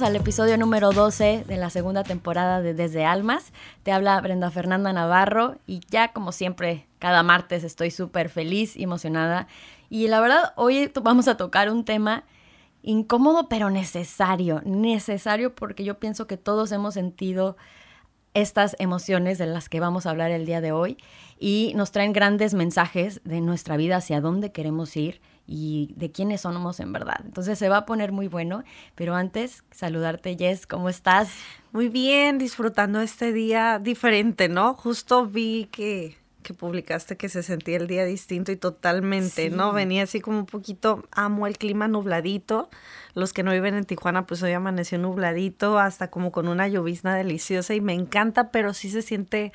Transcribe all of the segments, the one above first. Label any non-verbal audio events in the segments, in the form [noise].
Al episodio número 12 de la segunda temporada de Desde Almas. Te habla Brenda Fernanda Navarro y ya como siempre, cada martes estoy súper feliz y emocionada. Y la verdad, hoy vamos a tocar un tema incómodo pero necesario. Necesario porque yo pienso que todos hemos sentido estas emociones de las que vamos a hablar el día de hoy y nos traen grandes mensajes de nuestra vida, hacia dónde queremos ir y de quiénes somos en verdad. Entonces se va a poner muy bueno, pero antes saludarte Jess, ¿cómo estás? Muy bien, disfrutando este día diferente, ¿no? Justo vi que que publicaste que se sentía el día distinto y totalmente, ¿no? Venía así como un poquito, amo el clima nubladito. Los que no viven en Tijuana, pues hoy amaneció nubladito, hasta como con una llovizna deliciosa y me encanta, pero sí se siente,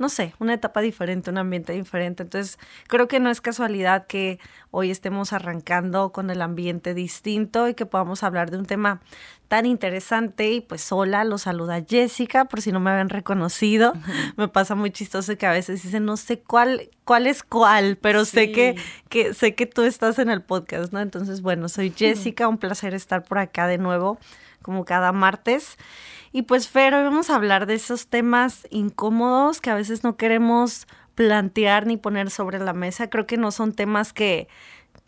no sé, una etapa diferente, un ambiente diferente. Entonces, creo que no es casualidad que hoy estemos arrancando con el ambiente distinto y que podamos hablar de un tema tan interesante y pues hola, lo saluda Jessica, por si no me habían reconocido. Me pasa muy chistoso que a veces dicen, no sé cuál, cuál es cuál, pero sé que, que, sé que tú estás en el podcast, ¿no? Entonces, bueno, soy Jessica, un placer estar por acá de nuevo, como cada martes. Y pues, Fer, hoy vamos a hablar de esos temas incómodos que a veces no queremos plantear ni poner sobre la mesa. Creo que no son temas que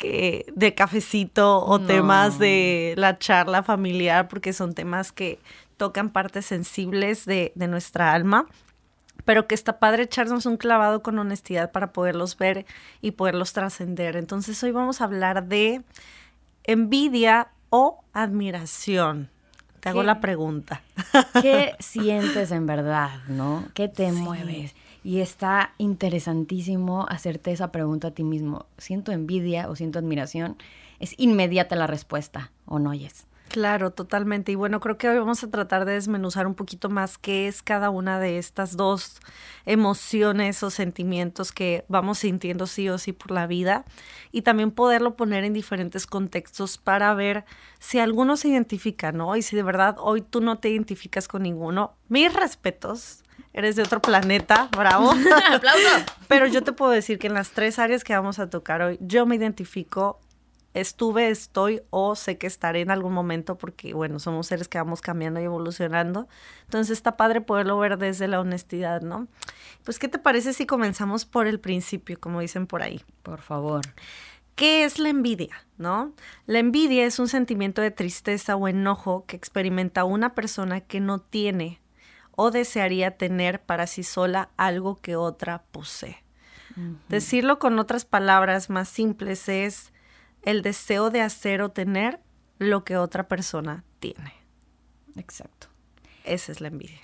de cafecito o temas de la charla familiar, porque son temas que tocan partes sensibles de, de nuestra alma pero que está padre echarnos un clavado con honestidad para poderlos ver y poderlos trascender. Entonces hoy vamos a hablar de envidia o admiración. Te hago la pregunta. [laughs] ¿Qué sientes en verdad, no? ¿Qué te mueves? Y está interesantísimo hacerte esa pregunta a ti mismo. ¿Siento envidia o siento admiración? Es inmediata la respuesta, ¿o no, Yes? Claro, totalmente. Y bueno, creo que hoy vamos a tratar de desmenuzar un poquito más qué es cada una de estas dos emociones o sentimientos que vamos sintiendo sí o sí por la vida y también poderlo poner en diferentes contextos para ver si alguno se identifica, ¿no? Y si de verdad hoy tú no te identificas con ninguno, mis respetos, eres de otro planeta, bravo. [laughs] ¡Aplauso! Pero yo te puedo decir que en las tres áreas que vamos a tocar hoy, yo me identifico, estuve, estoy o sé que estaré en algún momento porque, bueno, somos seres que vamos cambiando y evolucionando. Entonces está padre poderlo ver desde la honestidad, ¿no? Pues, ¿qué te parece si comenzamos por el principio, como dicen por ahí? Por favor. ¿Qué es la envidia? ¿No? La envidia es un sentimiento de tristeza o enojo que experimenta una persona que no tiene o desearía tener para sí sola algo que otra posee. Decirlo con otras palabras más simples es el deseo de hacer o tener lo que otra persona tiene. Exacto. Esa es la envidia.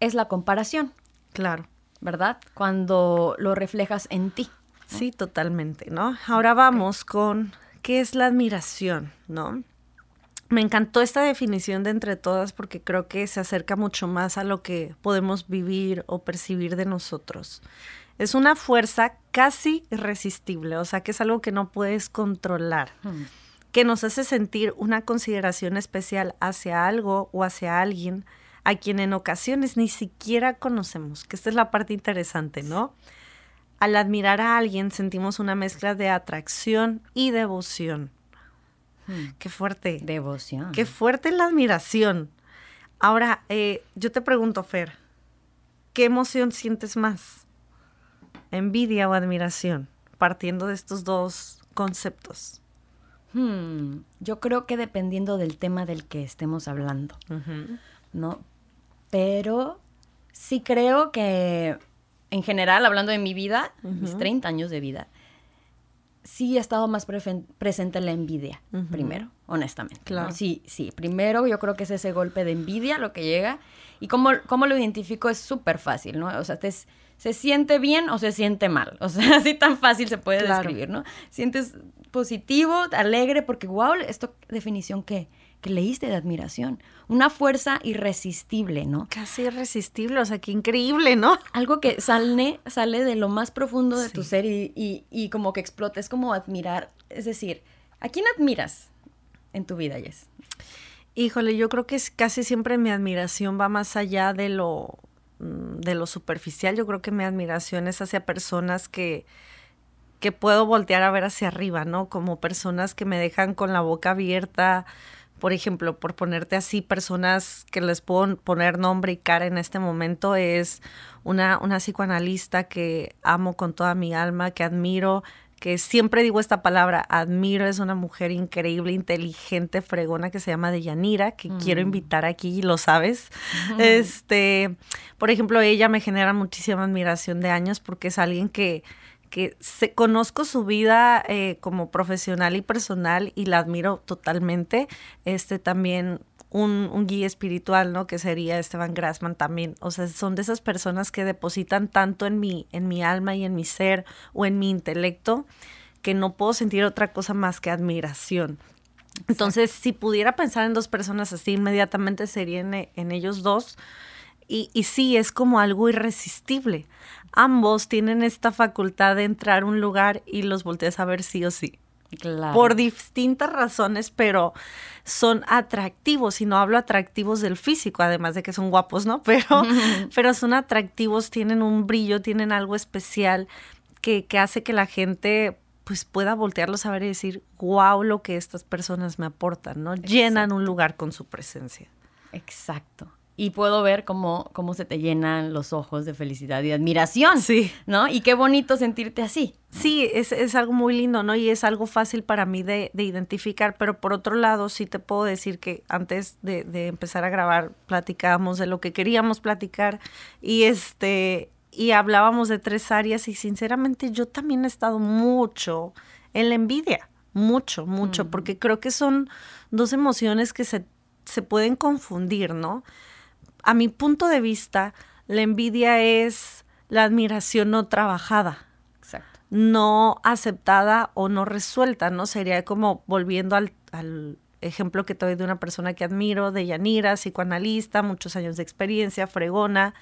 Es la comparación. Claro. ¿Verdad? Cuando lo reflejas en ti. Sí, totalmente, ¿no? Ahora vamos con qué es la admiración, ¿no? Me encantó esta definición de entre todas porque creo que se acerca mucho más a lo que podemos vivir o percibir de nosotros. Es una fuerza casi irresistible, o sea que es algo que no puedes controlar, hmm. que nos hace sentir una consideración especial hacia algo o hacia alguien a quien en ocasiones ni siquiera conocemos, que esta es la parte interesante, ¿no? Al admirar a alguien sentimos una mezcla de atracción y devoción Hmm. Qué fuerte. Devoción. Qué fuerte la admiración. Ahora, eh, yo te pregunto, Fer, ¿qué emoción sientes más? ¿Envidia o admiración? Partiendo de estos dos conceptos. Hmm, yo creo que dependiendo del tema del que estemos hablando, ¿no? Pero sí creo que, en general, hablando de mi vida, mis 30 años de vida, sí ha estado más presente la envidia, primero, honestamente. Claro. Sí, sí, primero yo creo que es ese golpe de envidia lo que llega. Y cómo, cómo lo identifico es súper fácil, ¿no? O sea, se siente bien o se siente mal. O sea, [laughs] así tan fácil se puede describir, ¿no? Sientes positivo, alegre, porque wow, esto definición que que leíste de admiración. Una fuerza irresistible, ¿no? Casi irresistible, o sea, qué increíble, ¿no? Algo que sale, sale de lo más profundo de tu ser y, y, como que explota, es como admirar. Es decir, ¿a quién admiras en tu vida, Jess? Híjole, yo creo que es casi siempre mi admiración va más allá de lo, de lo superficial. Yo creo que mi admiración es hacia personas que, que puedo voltear a ver hacia arriba, ¿no? Como personas que me dejan con la boca abierta, por ejemplo, por ponerte así, personas que les puedo poner nombre y cara en este momento, es una, una psicoanalista que amo con toda mi alma, que admiro, que siempre digo esta palabra, admiro, es una mujer increíble, inteligente, fregona que se llama Deyanira, que quiero mm. invitar aquí, lo sabes. Este, por ejemplo, ella me genera muchísima admiración de años porque es alguien que que se, conozco su vida eh, como profesional y personal y la admiro totalmente. Este también un, un, guía espiritual, ¿no? Que sería Esteban Grassman también. O sea, son de esas personas que depositan tanto en mi, en mi alma y en mi ser o en mi intelecto que no puedo sentir otra cosa más que admiración. Entonces, si pudiera pensar en dos personas así, inmediatamente sería en, ellos dos. Y, y, sí, es como algo irresistible. Ambos tienen esta facultad de entrar a un lugar y los volteas a ver sí o sí. Por distintas razones, pero son atractivos, y no hablo atractivos del físico, además de que son guapos, ¿no? [laughs] Pero, [laughs] pero son atractivos, tienen un brillo, tienen algo especial que, que hace que la gente pues pueda voltearlos a ver y decir, wow, lo que estas personas me aportan, ¿no? Llenan un lugar con su presencia. Exacto y puedo ver cómo, cómo se te llenan los ojos de felicidad y admiración. Sí. ¿No? Y qué bonito sentirte así. Sí, es, es algo muy lindo, ¿no? Y es algo fácil para mí de, de, identificar, pero por otro lado sí te puedo decir que antes de, de empezar a grabar platicábamos de lo que queríamos platicar y este y hablábamos de tres áreas y sinceramente yo también he estado mucho en la envidia, mucho, mucho, porque creo que son dos emociones que se, se pueden confundir, ¿no? A mi punto de vista, la envidia es la admiración no trabajada. Exacto. No aceptada o no resuelta, ¿no? Sería como volviendo al, ejemplo que te doy de una persona que admiro, de Yanira, psicoanalista, muchos años de experiencia, fregona.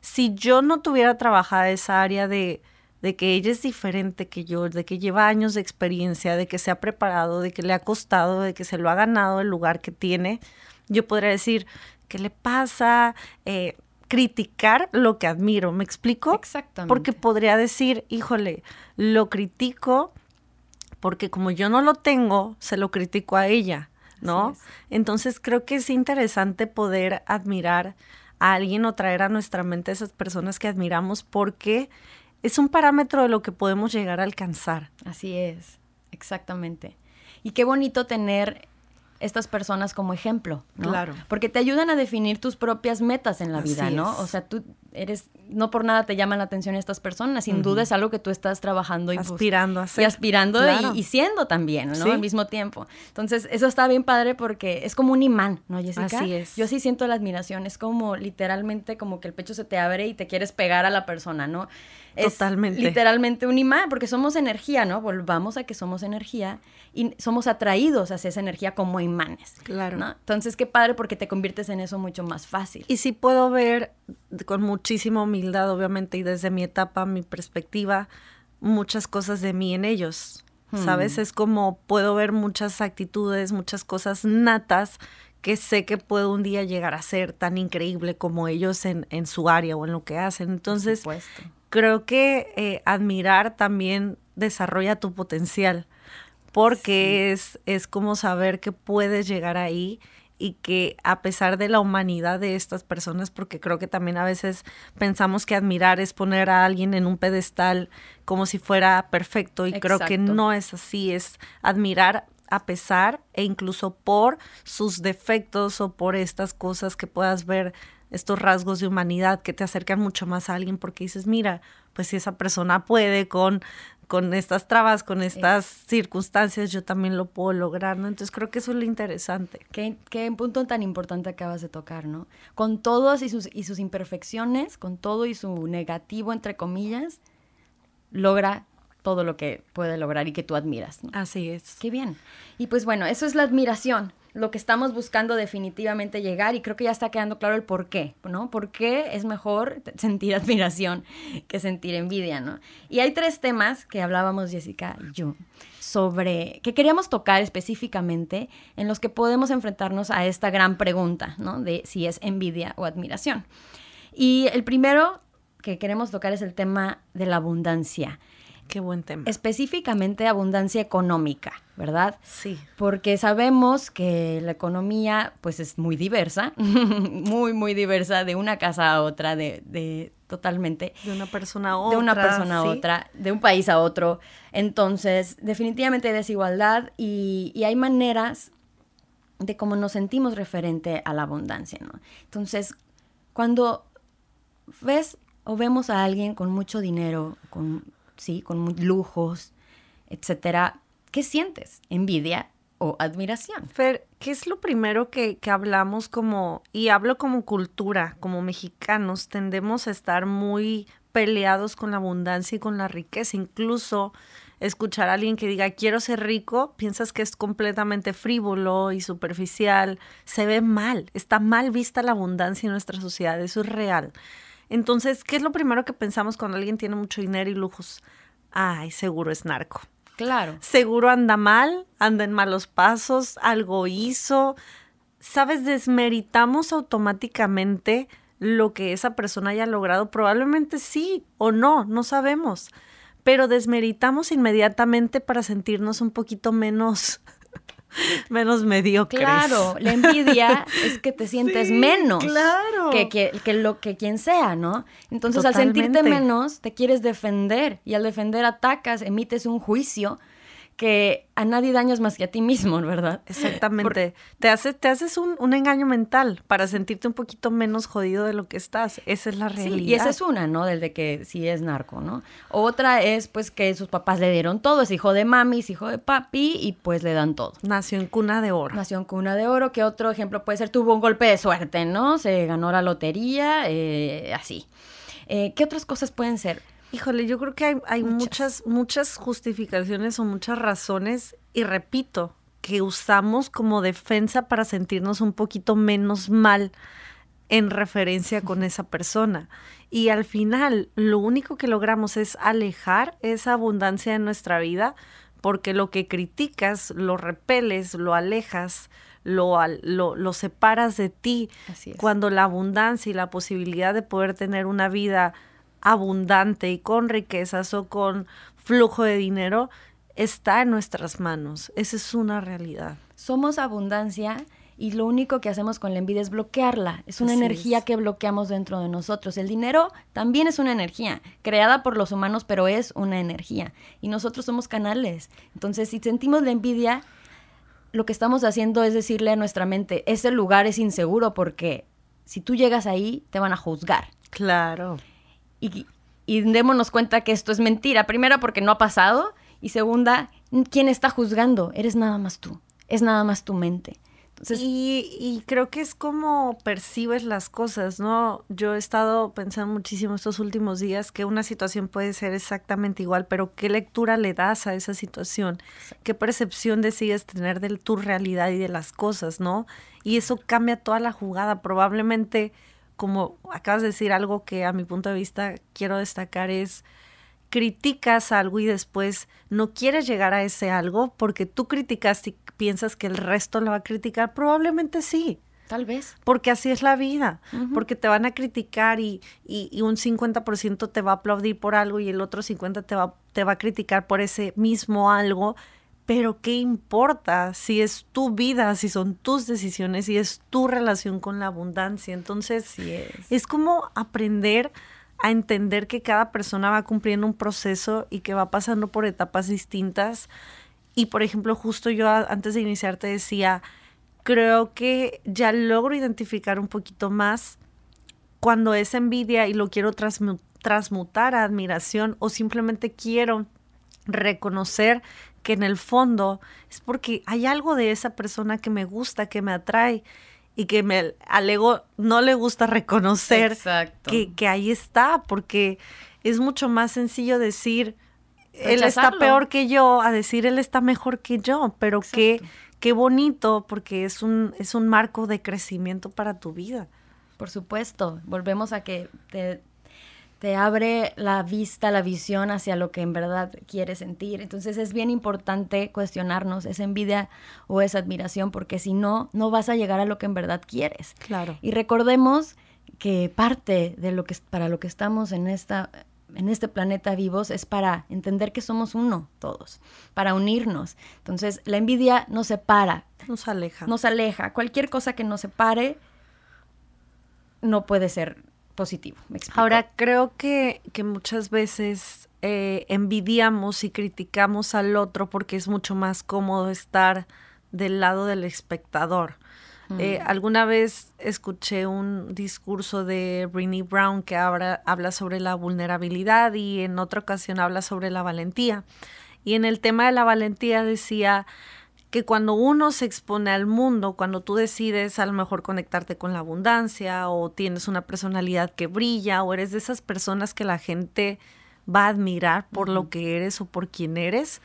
Si yo no tuviera trabajada esa área de, de que ella es diferente que yo, de que lleva años de experiencia, de que se ha preparado, de que le ha costado, de que se lo ha ganado el lugar que tiene, yo podría decir, ¿qué le pasa? Eh, criticar lo que admiro, ¿me explico? Exactamente. Porque podría decir, híjole, lo critico porque como yo no lo tengo, se lo critico a ella, ¿no? Entonces creo que es interesante poder admirar a alguien o traer a nuestra mente a esas personas que admiramos porque es un parámetro de lo que podemos llegar a alcanzar. Así es, exactamente. Y qué bonito tener estas personas como ejemplo, ¿no? Claro. Porque te ayudan a definir tus propias metas en la vida, ¿no? O sea, tú eres, no por nada te llaman la atención estas personas, sin duda es algo que tú estás trabajando y aspirando a ser. Y aspirando y, siendo también, ¿no? Al mismo tiempo. Entonces, eso está bien padre porque es como un imán, ¿no, Jessica? Así es. Yo sí siento la admiración, es como literalmente como que el pecho se te abre y te quieres pegar a la persona, ¿no? Totalmente. literalmente un imán, porque somos energía, ¿no? Volvamos a que somos energía y somos atraídos hacia esa energía como imanes. Claro. ¿no? Entonces, qué padre porque te conviertes en eso mucho más fácil. Y sí puedo ver con muchísima humildad, obviamente, y desde mi etapa, mi perspectiva, muchas cosas de mí en ellos. ¿Sabes? Hmm. Es como puedo ver muchas actitudes, muchas cosas natas que sé que puedo un día llegar a ser tan increíble como ellos en, en su área o en lo que hacen. Entonces, creo que eh, admirar también desarrolla tu potencial, porque es, es como saber que puedes llegar ahí y que a pesar de la humanidad de estas personas, porque creo que también a veces pensamos que admirar es poner a alguien en un pedestal como si fuera perfecto y creo que no es así, es admirar a pesar e incluso por sus defectos o por estas cosas que puedas ver estos rasgos de humanidad que te acercan mucho más a alguien porque dices, mira, pues si esa persona puede con, con estas trabas, con estas circunstancias, yo también lo puedo lograr, ¿no? Entonces creo que eso es lo interesante. Qué, qué punto tan importante acabas de tocar, ¿no? Con todos y sus, y sus imperfecciones, con todo y su negativo, entre comillas, logra todo lo que puede lograr y que tú admiras. ¿no? Así es. Qué bien. Y pues bueno, eso es la admiración lo que estamos buscando definitivamente llegar y creo que ya está quedando claro el por qué, ¿no? ¿Por qué es mejor sentir [laughs] admiración que sentir envidia, ¿no? Y hay tres temas que hablábamos Jessica y yo sobre que queríamos tocar específicamente en los que podemos enfrentarnos a esta gran pregunta, ¿no? De si es envidia o admiración. Y el primero que queremos tocar es el tema de la abundancia Qué buen tema. Específicamente abundancia económica, ¿verdad? Sí. Porque sabemos que la economía pues es muy diversa, [laughs] muy, muy diversa de una casa a otra, de, de totalmente. De una persona a otra. De una persona a otra, de un país a otro. Entonces, definitivamente hay desigualdad y, y hay maneras de cómo nos sentimos referente a la abundancia, ¿no? Entonces, cuando ves o vemos a alguien con mucho dinero, con, sí, con lujos, etcétera, ¿qué sientes? ¿Envidia o admiración? Fer, ¿qué es lo primero que, que hablamos como, y hablo como cultura, como mexicanos, tendemos a estar muy peleados con la abundancia y con la riqueza, incluso escuchar a alguien que diga quiero ser rico, piensas que es completamente frívolo y superficial, se ve mal, está mal vista la abundancia en nuestra sociedad, eso es real. Entonces, ¿qué es lo primero que pensamos cuando alguien tiene mucho dinero y lujos? Ay, seguro es narco. Claro. Seguro anda mal, anda en malos pasos, algo hizo. ¿Sabes? Desmeritamos automáticamente lo que esa persona haya logrado. Probablemente sí o no, no sabemos pero desmeritamos inmediatamente para sentirnos un poquito menos [laughs] menos mediocres. Claro, la envidia es que te sientes menos claro. Que, que, que, lo que quien sea, ¿no? Entonces al sentirte menos te quieres defender y al defender atacas, emites un juicio que a nadie dañas más que a ti mismo, ¿verdad? Exactamente. Te, haces, te haces un, un, engaño mental para sentirte un poquito menos jodido de lo que estás. Esa es la realidad. Sí, y esa es una, ¿no? Del de que sí es narco, ¿no? Otra es, pues, que sus papás le dieron todo. Es hijo de mami, es hijo de papi y, pues, le dan todo. Nació en cuna de oro. Nació en cuna de oro. Que otro ejemplo puede ser, tuvo un golpe de suerte, ¿no? Se ganó la lotería, eh, así. Eh, ¿Qué otras cosas pueden ser? Híjole, yo creo que hay, hay muchas. muchas, muchas justificaciones o muchas razones, y repito, que usamos como defensa para sentirnos un poquito menos mal en referencia con esa persona. Y al final, lo único que logramos es alejar esa abundancia de nuestra vida, porque lo que criticas, lo repeles, lo alejas, lo, lo, lo separas de ti. Cuando la abundancia y la posibilidad de poder tener una vida abundante y con riquezas o con flujo de dinero está en nuestras manos. Esa es una realidad. Somos abundancia y lo único que hacemos con la envidia es bloquearla. Es una energía que bloqueamos dentro de nosotros. El dinero también es una energía, creada por los humanos, pero es una energía. Y nosotros somos canales. Entonces, si sentimos la envidia, lo que estamos haciendo es decirle a nuestra mente, ese lugar es inseguro porque si tú llegas ahí, te van a juzgar. Claro y, démonos cuenta que esto es mentira. Primera, porque no ha pasado. Y segunda, ¿quién está juzgando? Eres nada más tú. Es nada más tu mente. Entonces, y, y, creo que es como percibes las cosas, ¿no? Yo he estado pensando muchísimo estos últimos días que una situación puede ser exactamente igual, pero ¿qué lectura le das a esa situación? ¿Qué percepción decides tener de tu realidad y de las cosas, ¿no? Y eso cambia toda la jugada. Probablemente como acabas de decir algo que a mi punto de vista quiero destacar es criticas algo y después no quieres llegar a ese algo porque tú criticas y piensas que el resto lo va a criticar, probablemente sí. Tal vez. Porque así es la vida, porque te van a criticar y, y, y un 50% te va a aplaudir por algo y el otro 50% te va, te va a criticar por ese mismo algo pero ¿qué importa si es tu vida, si son tus decisiones, si es tu relación con la abundancia? Entonces, es. como aprender a entender que cada persona va cumpliendo un proceso y que va pasando por etapas distintas. Y por ejemplo, justo yo antes de iniciar te decía, creo que ya logro identificar un poquito más cuando es envidia y lo quiero transmutar a admiración o simplemente quiero reconocer que en el fondo es porque hay algo de esa persona que me gusta, que me atrae y que me alego no le gusta reconocer que, que, ahí está, porque es mucho más sencillo decir él está peor que yo a decir él está mejor que yo, pero qué, qué bonito porque es un, es un marco de crecimiento para tu vida. Por supuesto, volvemos a que te, te abre la vista, la visión hacia lo que en verdad quieres sentir. Entonces es bien importante cuestionarnos, ¿es envidia o es admiración? Porque si no, no vas a llegar a lo que en verdad quieres. Claro. Y recordemos que parte de lo que para lo que estamos en esta en este planeta vivos es para entender que somos uno todos, para unirnos. Entonces, la envidia nos separa. Nos aleja. Nos aleja. Cualquier cosa que nos separe no puede ser positivo. Ahora, creo que, que muchas veces eh, envidiamos y criticamos al otro porque es mucho más cómodo estar del lado del espectador. Eh, mm. alguna vez escuché un discurso de Brené Brown que habla, habla sobre la vulnerabilidad y en otra ocasión habla sobre la valentía. Y en el tema de la valentía decía que cuando uno se expone al mundo, cuando tú decides a lo mejor conectarte con la abundancia o tienes una personalidad que brilla o eres de esas personas que la gente va a admirar por lo que eres o por quién eres,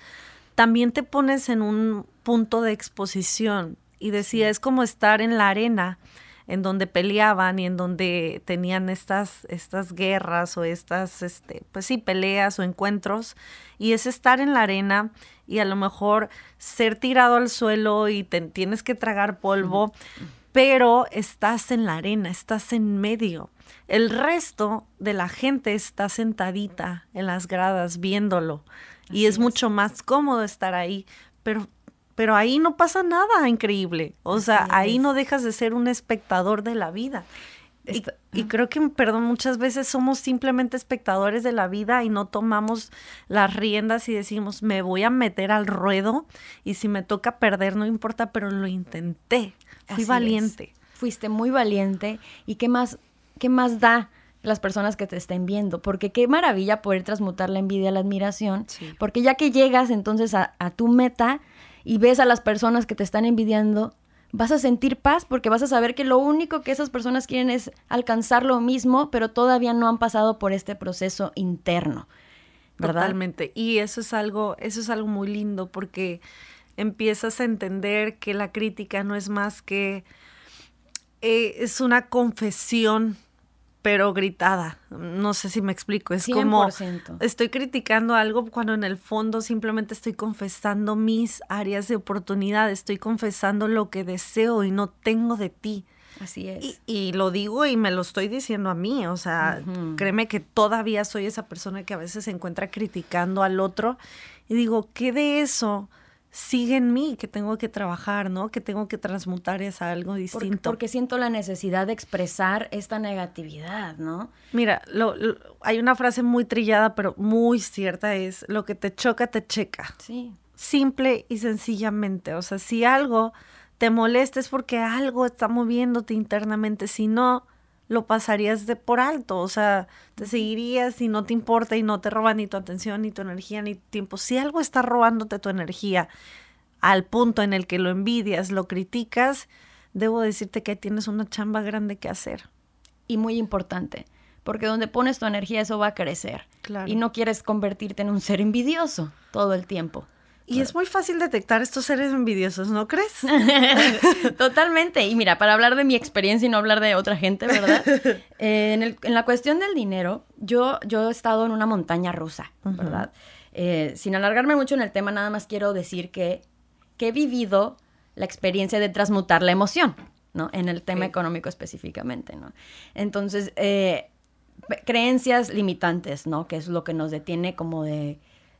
también te pones en un punto de exposición y decía, es como estar en la arena en donde peleaban y en donde tenían estas, estas guerras o estas, este, pues sí, peleas o encuentros, y es estar en la arena y a lo mejor ser tirado al suelo y tienes que tragar polvo, pero estás en la arena, estás en medio. El resto de la gente está sentadita en las gradas viéndolo y es, mucho más cómodo estar ahí, pero pero ahí no pasa nada increíble. O sea, ahí no dejas de ser un espectador de la vida. Y, creo que, perdón, muchas veces somos simplemente espectadores de la vida y no tomamos las riendas y decimos, me voy a meter al ruedo y si me toca perder, no importa, pero lo intenté. Fui valiente. Fuiste muy valiente. ¿Y qué más, qué más da? las personas que te estén viendo, porque qué maravilla poder transmutar la envidia a la admiración, porque ya que llegas entonces a, a tu meta, y ves a las personas que te están envidiando, vas a sentir paz porque vas a saber que lo único que esas personas quieren es alcanzar lo mismo, pero todavía no han pasado por este proceso interno. Totalmente. Y eso es algo, eso es algo muy lindo porque empiezas a entender que la crítica no es más que eh, es una confesión pero gritada. No sé si me explico. Es como estoy criticando algo cuando en el fondo simplemente estoy confesando mis áreas de oportunidad, estoy confesando lo que deseo y no tengo de ti. Así es. Y, lo digo y me lo estoy diciendo a mí. O sea, créeme que todavía soy esa persona que a veces se encuentra criticando al otro y digo, ¿qué de eso? Sigue en mí, que tengo que trabajar, ¿no? Que tengo que transmutar es algo distinto. Porque, siento la necesidad de expresar esta negatividad, ¿no? Mira, lo, hay una frase muy trillada, pero muy cierta, es lo que te choca, te checa. Sí. Simple y sencillamente. O sea, si algo te molesta es porque algo está moviéndote internamente. Si no, lo pasarías de por alto, o sea, te seguirías y no te importa y no te roba ni tu atención, ni tu energía, ni tu tiempo. Si algo está robándote tu energía al punto en el que lo envidias, lo criticas, debo decirte que tienes una chamba grande que hacer. Y muy importante, porque donde pones tu energía eso va a crecer. Claro. Y no quieres convertirte en un ser envidioso todo el tiempo. Y es muy fácil detectar estos seres envidiosos, ¿no crees? [laughs] Totalmente. Y mira, para hablar de mi experiencia y no hablar de otra gente, ¿verdad? [laughs] Eh, en, la cuestión del dinero, yo, yo he estado en una montaña rusa, ¿verdad? Eh, sin alargarme mucho en el tema, nada más quiero decir que, que he vivido la experiencia de transmutar la emoción, ¿no? En el tema económico específicamente, ¿no? Entonces, eh, creencias limitantes, ¿no? Que es lo que nos detiene como de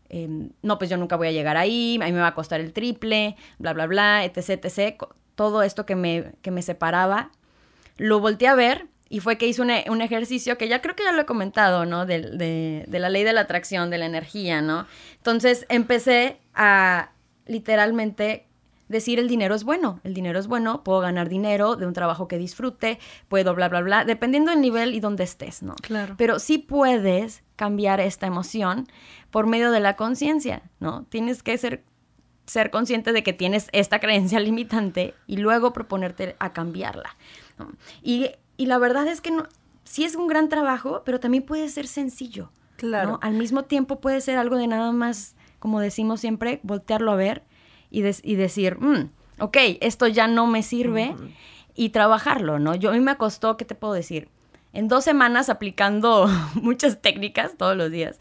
Em, no, pues yo nunca voy a llegar ahí, a mí me va a costar el triple, bla, bla, bla, etc, etc. Todo esto que me, que me separaba, lo volteé a ver y fue que hice un, un, ejercicio que ya creo que ya lo he comentado, ¿no? De, de, de, la ley de la atracción, de la energía, ¿no? Entonces empecé a literalmente decir el dinero es bueno, el dinero es bueno, puedo ganar dinero de un trabajo que disfrute, puedo bla, bla, bla, dependiendo del nivel y donde estés, ¿no? Claro. Pero sí puedes cambiar esta emoción por medio de la conciencia, ¿no? Tienes que ser, ser consciente de que tienes esta creencia [laughs] limitante y luego proponerte a cambiarla. Y, la verdad es que no, sí es un gran trabajo, pero también puede ser sencillo. Claro. Al mismo tiempo puede ser algo de nada más, como decimos siempre, voltearlo a ver y, y decir, mm, ok, esto ya no me sirve y trabajarlo, ¿no? Yo a mí me costó, ¿qué te puedo decir? En dos semanas aplicando [laughs] muchas técnicas todos los días,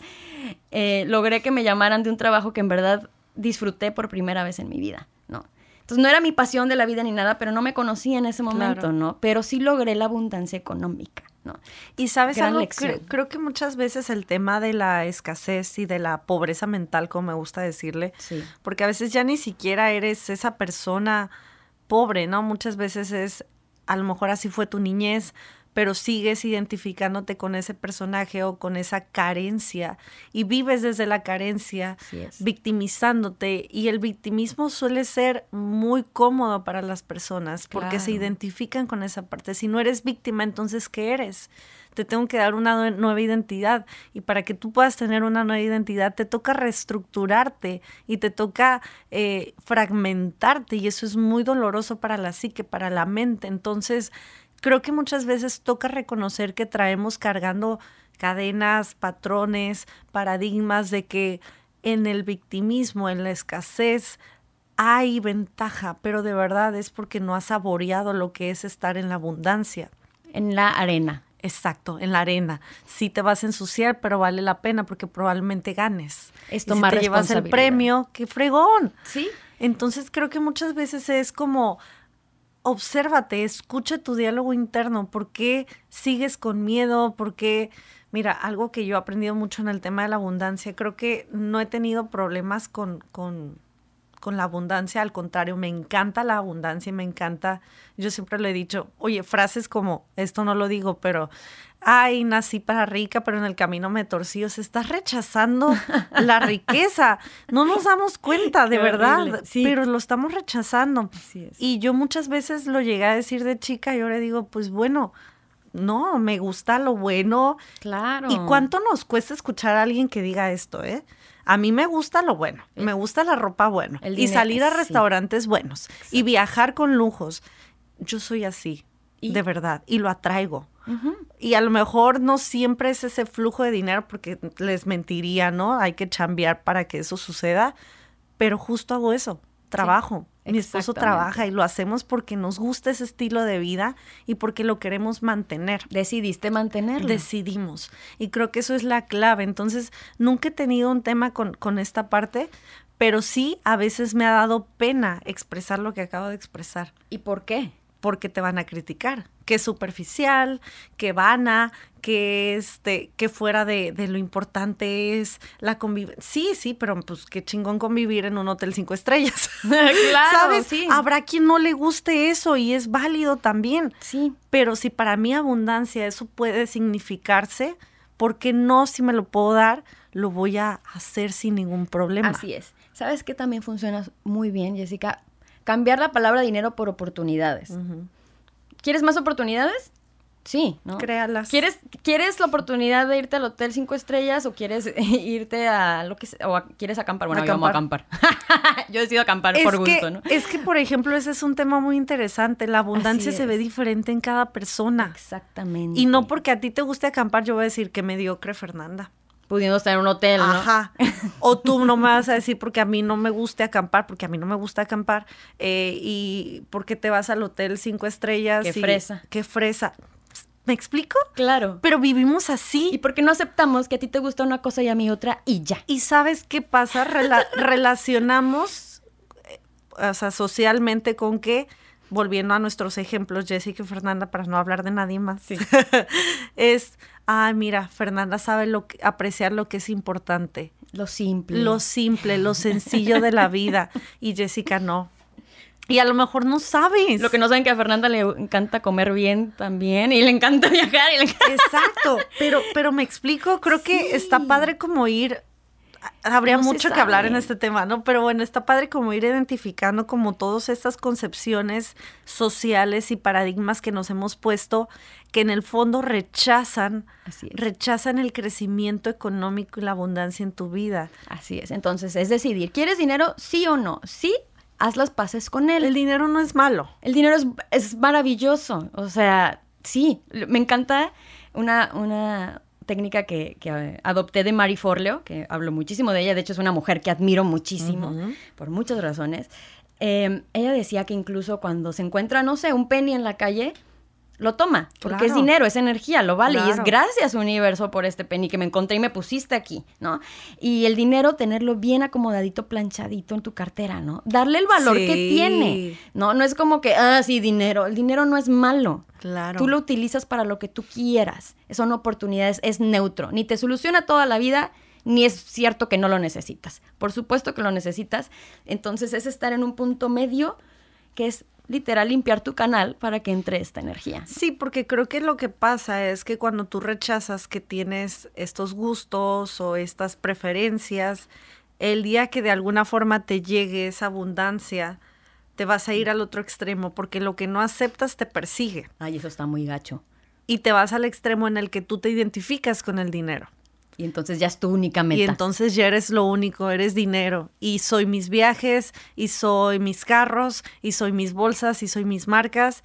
eh, logré que me llamaran de un trabajo que en verdad disfruté por primera vez en mi vida, ¿no? Entonces no era mi pasión de la vida ni nada, pero no me conocía en ese momento, ¿no? Pero sí logré la abundancia económica, ¿no? Y sabes Gran algo. Cre- creo que muchas veces el tema de la escasez y de la pobreza mental, como me gusta decirle, Sí. porque a veces ya ni siquiera eres esa persona pobre, ¿no? Muchas veces es, a lo mejor así fue tu niñez, pero sigues identificándote con ese personaje o con esa carencia y vives desde la carencia, victimizándote y el victimismo suele ser muy cómodo para las personas porque se identifican con esa parte. Si no eres víctima, entonces ¿qué eres? Te tengo que dar una nue- nueva identidad y para que tú puedas tener una nueva identidad te toca reestructurarte y te toca eh, fragmentarte y eso es muy doloroso para la psique, para la mente. Entonces creo que muchas veces toca reconocer que traemos cargando cadenas, patrones, paradigmas de que en el victimismo, en la escasez, hay ventaja, pero de verdad es porque no has saboreado lo que es estar en la abundancia. En la arena. Exacto, en la arena. Sí te vas a ensuciar, pero vale la pena porque probablemente ganes. Es Y tomar si te llevas el premio, qué fregón. Sí. Entonces creo que muchas veces es como, obsérvate, escucha tu diálogo interno, ¿por qué sigues con miedo? ¿Por qué? Mira, algo que yo he aprendido mucho en el tema de la abundancia, creo que no he tenido problemas con, con, con la abundancia, al contrario, me encanta la abundancia y me encanta, yo siempre lo he dicho, oye, frases como, esto no lo digo, pero, ay, nací para rica, pero en el camino me torcí, o sea, estás rechazando la [laughs] riqueza, no nos damos cuenta, de Qué verdad, sí. pero lo estamos rechazando. Así es. Y yo muchas veces lo llegué a decir de chica y ahora digo, pues bueno, no, me gusta lo bueno. Claro. ¿Y cuánto nos cuesta escuchar a alguien que diga esto, eh? A mí me gusta lo bueno, me gusta la ropa bueno El y salir a sí. restaurantes buenos y viajar con lujos. Yo soy así, ¿Y? de verdad, y lo atraigo. Y a lo mejor no siempre es ese flujo de dinero porque les mentiría, ¿no? Hay que chambear para que eso suceda, pero justo hago eso, trabajo. Mi esposo trabaja y lo hacemos porque nos gusta ese estilo de vida y porque lo queremos mantener. Decidiste mantenerlo. Decidimos. Y creo que eso es la clave. Entonces, nunca he tenido un tema con, con esta parte, pero sí a veces me ha dado pena expresar lo que acabo de expresar ¿Y por qué? porque te van a criticar, que superficial, que vana, que este, que fuera de, de lo importante es la convivencia. Sí, sí, pero pues qué chingón convivir en un hotel cinco estrellas. [laughs] [laughs] claro, ¿Sabes? sí. Habrá quien no le guste eso y es válido también. Sí. Pero si para mí abundancia eso puede significarse, ¿por qué no si me lo puedo dar? Lo voy a hacer sin ningún problema. Así es. ¿Sabes qué también funciona muy bien, Jessica? Cambiar la palabra dinero por oportunidades. ¿Quieres más oportunidades? Sí, ¿no? Créalas. ¿Quieres, ¿Quieres la oportunidad de irte al hotel cinco estrellas o quieres [laughs] irte a lo que sea, o a- quieres acampar? Bueno, yo amo acampar. [laughs] yo decido acampar es por que, gusto, ¿no? Es que, por ejemplo, ese es un tema muy interesante. La abundancia se ve diferente en cada persona. Exactamente. Y no porque a ti te guste acampar, yo voy a decir que mediocre, Fernanda. Pudiendo estar en un hotel, ¿no? Ajá. O tú no me vas a decir porque a mí no me guste acampar, porque a mí no me gusta acampar, eh, y porque te vas al hotel cinco estrellas. Qué y- fresa. Qué fresa. ¿Me explico? Claro. Pero vivimos así. ¿Y por qué no aceptamos que a ti te gusta una cosa y a mí otra y ya? Y sabes qué pasa? Rela- [laughs] relacionamos, eh, o sea, socialmente con que, volviendo a nuestros ejemplos, Jessica y Fernanda, para no hablar de nadie más, [laughs] es, ah, mira, Fernanda sabe lo que, apreciar lo que es importante, Lo simple. lo simple, lo sencillo de la [laughs] vida, y Jessica no. Y a lo mejor no sabes. Lo que no saben que a Fernanda le encanta comer bien también y le encanta viajar y le encanta... [laughs] Exacto, pero, pero me explico, creo que está padre como ir, habría No mucho que hablar en este tema, ¿no? Pero bueno, está padre como ir identificando como todas estas concepciones sociales y paradigmas que nos hemos puesto, que en el fondo rechazan, rechazan el crecimiento económico y la abundancia en tu vida. Así es. Entonces, es decidir, ¿quieres dinero? Sí o no. Sí, haz las paces con él. El dinero no es malo. El dinero es, es maravilloso. O sea, sí, me encanta una, una técnica que, que, eh, adopté de Mary Forleo, que hablo muchísimo de ella. De hecho, es una mujer que admiro muchísimo por muchas razones. Eh, ella decía que incluso cuando se encuentra, no sé, un penny en la calle, lo toma, porque es dinero, es energía, lo vale. Y es gracias, universo, por este penny que me encontré y me pusiste aquí, ¿no? Y el dinero, tenerlo bien acomodadito, planchadito en tu cartera, ¿no? Darle el valor que tiene, ¿no? No es como que, ah, sí, dinero. El dinero no es malo. Claro. Tú lo utilizas para lo que tú quieras. Son oportunidades, es neutro. Ni te soluciona toda la vida, ni es cierto que no lo necesitas. Por supuesto que lo necesitas. Entonces es estar en un punto medio que es literal limpiar tu canal para que entre esta energía. Sí, porque creo que lo que pasa es que cuando tú rechazas que tienes estos gustos o estas preferencias, el día que de alguna forma te llegue esa abundancia, te vas a ir al otro extremo, porque lo que no aceptas te persigue. Ay, eso está muy gacho. Y te vas al extremo en el que tú te identificas con el dinero. Y entonces ya es tu única meta. Y entonces ya eres lo único, eres dinero. Y soy mis viajes, y soy mis carros, y soy mis bolsas, y soy mis marcas,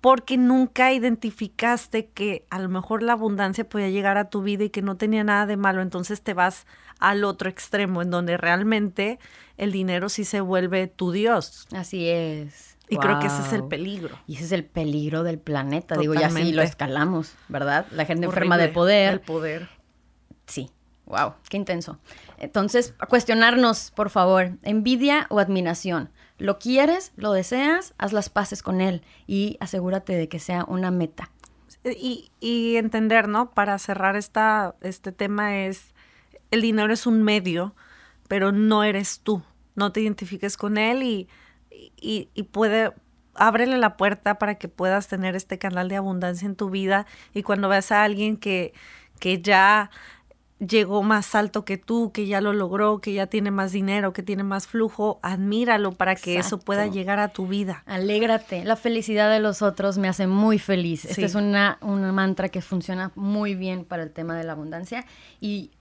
porque nunca identificaste que a lo mejor la abundancia podía llegar a tu vida y que no tenía nada de malo. Entonces te vas al otro extremo, en donde realmente el dinero sí se vuelve tu Dios. Así es. Y creo que ese es el peligro. Y ese es el peligro del planeta. Digo, ya sí lo escalamos, ¿verdad? La gente enferma de poder. El poder. Sí. Wow, qué intenso. Entonces, cuestionarnos, por favor, envidia o admiración. ¿Lo quieres? ¿Lo deseas? Haz las paces con él y asegúrate de que sea una meta. Y, y entender, ¿no? Para cerrar esta, este tema es, el dinero es un medio, pero no eres tú. No te identifiques con él y, y, y puede, ábrele la puerta para que puedas tener este canal de abundancia en tu vida y cuando veas a alguien que, que ya llegó más alto que tú, que ya lo logró, que ya tiene más dinero, que tiene más flujo, admíralo para que eso pueda llegar a tu vida. Alégrate. La felicidad de los otros me hace muy feliz. Este es una, una mantra que funciona muy bien para el tema de la abundancia. Y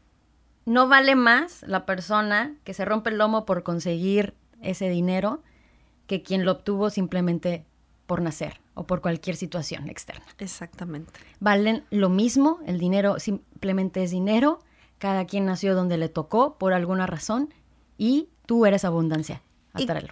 no vale más la persona que se rompe el lomo por conseguir ese dinero que quien lo obtuvo simplemente por nacer o por cualquier situación externa. Exactamente. Valen lo mismo, el dinero simplemente es dinero, cada quien nació donde le tocó por alguna razón y tú eres abundancia.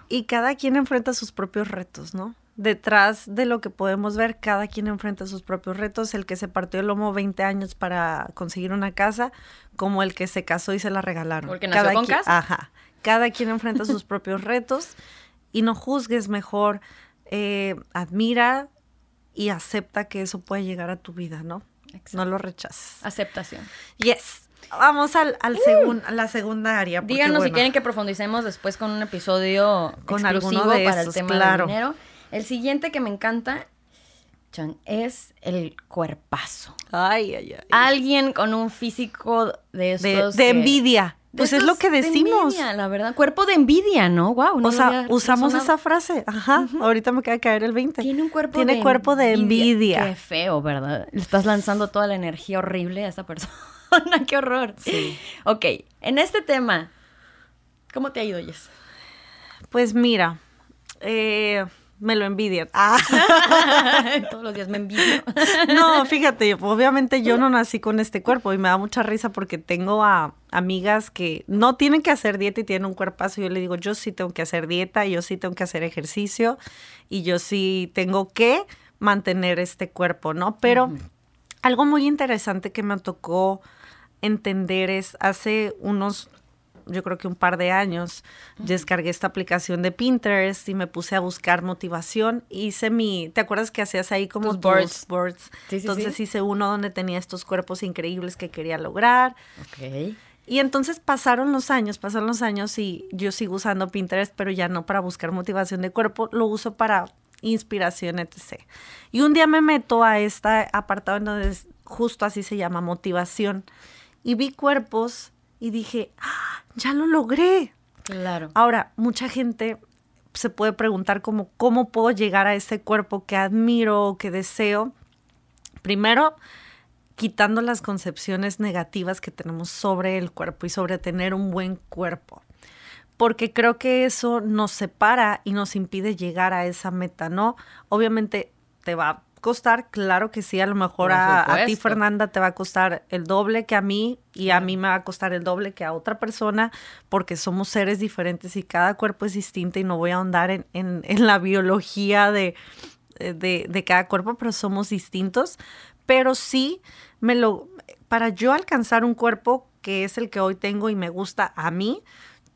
Y, cada quien enfrenta sus propios retos, ¿no? Detrás de lo que podemos ver, cada quien enfrenta sus propios retos. El que se partió el lomo 20 años para conseguir una casa, como el que se casó y se la regalaron. O el que nació cada con quien- casa. Ajá. Cada quien enfrenta sus [laughs] propios retos y no juzgues mejor. eh, admira y acepta que eso puede llegar a tu vida, ¿no? Exacto. No lo rechaces. Aceptación. Yes. Vamos al, al segun- a la segunda área. porque, Díganos si quieren que profundicemos después con un episodio Con exclusivo alguno de para estos, el tema claro. del dinero. El siguiente que me encanta, Chan, es el cuerpazo. Ay, ay, ay. Alguien con un físico de de, estos de que- envidia. de Pues es lo que de decimos. envidia, la verdad, cuerpo de envidia, ¿no? Wow, o sea, usamos esa frase. Ajá. Ahorita me de caer el 20. Tiene un cuerpo Tiene de cuerpo de envidia. Qué feo, ¿verdad? Le estás lanzando toda la energía horrible a esa persona. [laughs] Qué horror. Sí. Ok, en este tema, ¿cómo te ha ido, Jess? Pues mira, eh, me lo envidian. Ah. [laughs] Todos los días me envidio. [laughs] No, fíjate, obviamente yo no nací con este cuerpo y me da mucha risa porque tengo a amigas que no tienen que hacer dieta y tienen un cuerpazo. Yo le digo, yo sí tengo que hacer dieta, yo sí tengo que hacer ejercicio y yo sí tengo que mantener este cuerpo, ¿no? Pero algo muy interesante que me tocó entender es hace unos yo creo que un par de años, descargué esta aplicación de Pinterest y me puse a buscar motivación. Hice mi, ¿te acuerdas que hacías ahí como Tus boards. boards? Sí, sí, entonces sí. hice uno donde tenía estos cuerpos increíbles que quería lograr. Ok. Y entonces pasaron los años, pasaron los años y yo sigo usando Pinterest, pero ya no para buscar motivación de cuerpo, lo uso para inspiración, etc. Y un día me meto a este apartado en donde es- justo así se llama motivación y vi cuerpos y dije, "Ah, ya lo logré. Claro. Ahora, mucha gente se puede preguntar como, ¿cómo puedo llegar a ese cuerpo que admiro o que deseo? Primero, quitando las concepciones negativas que tenemos sobre el cuerpo y sobre tener un buen cuerpo. Porque creo que eso nos separa y nos impide llegar a esa meta, ¿no? Obviamente te va costar, claro que sí, a lo mejor a, a ti. Fernanda, te va a costar el doble que a mí y a mí me va a costar el doble que a otra persona porque somos seres diferentes y cada cuerpo es distinto y no voy a ahondar en, en- en la biología de, de, de cada cuerpo, pero somos distintos. Pero sí, me lo, para yo alcanzar un cuerpo que es el que hoy tengo y me gusta a mí,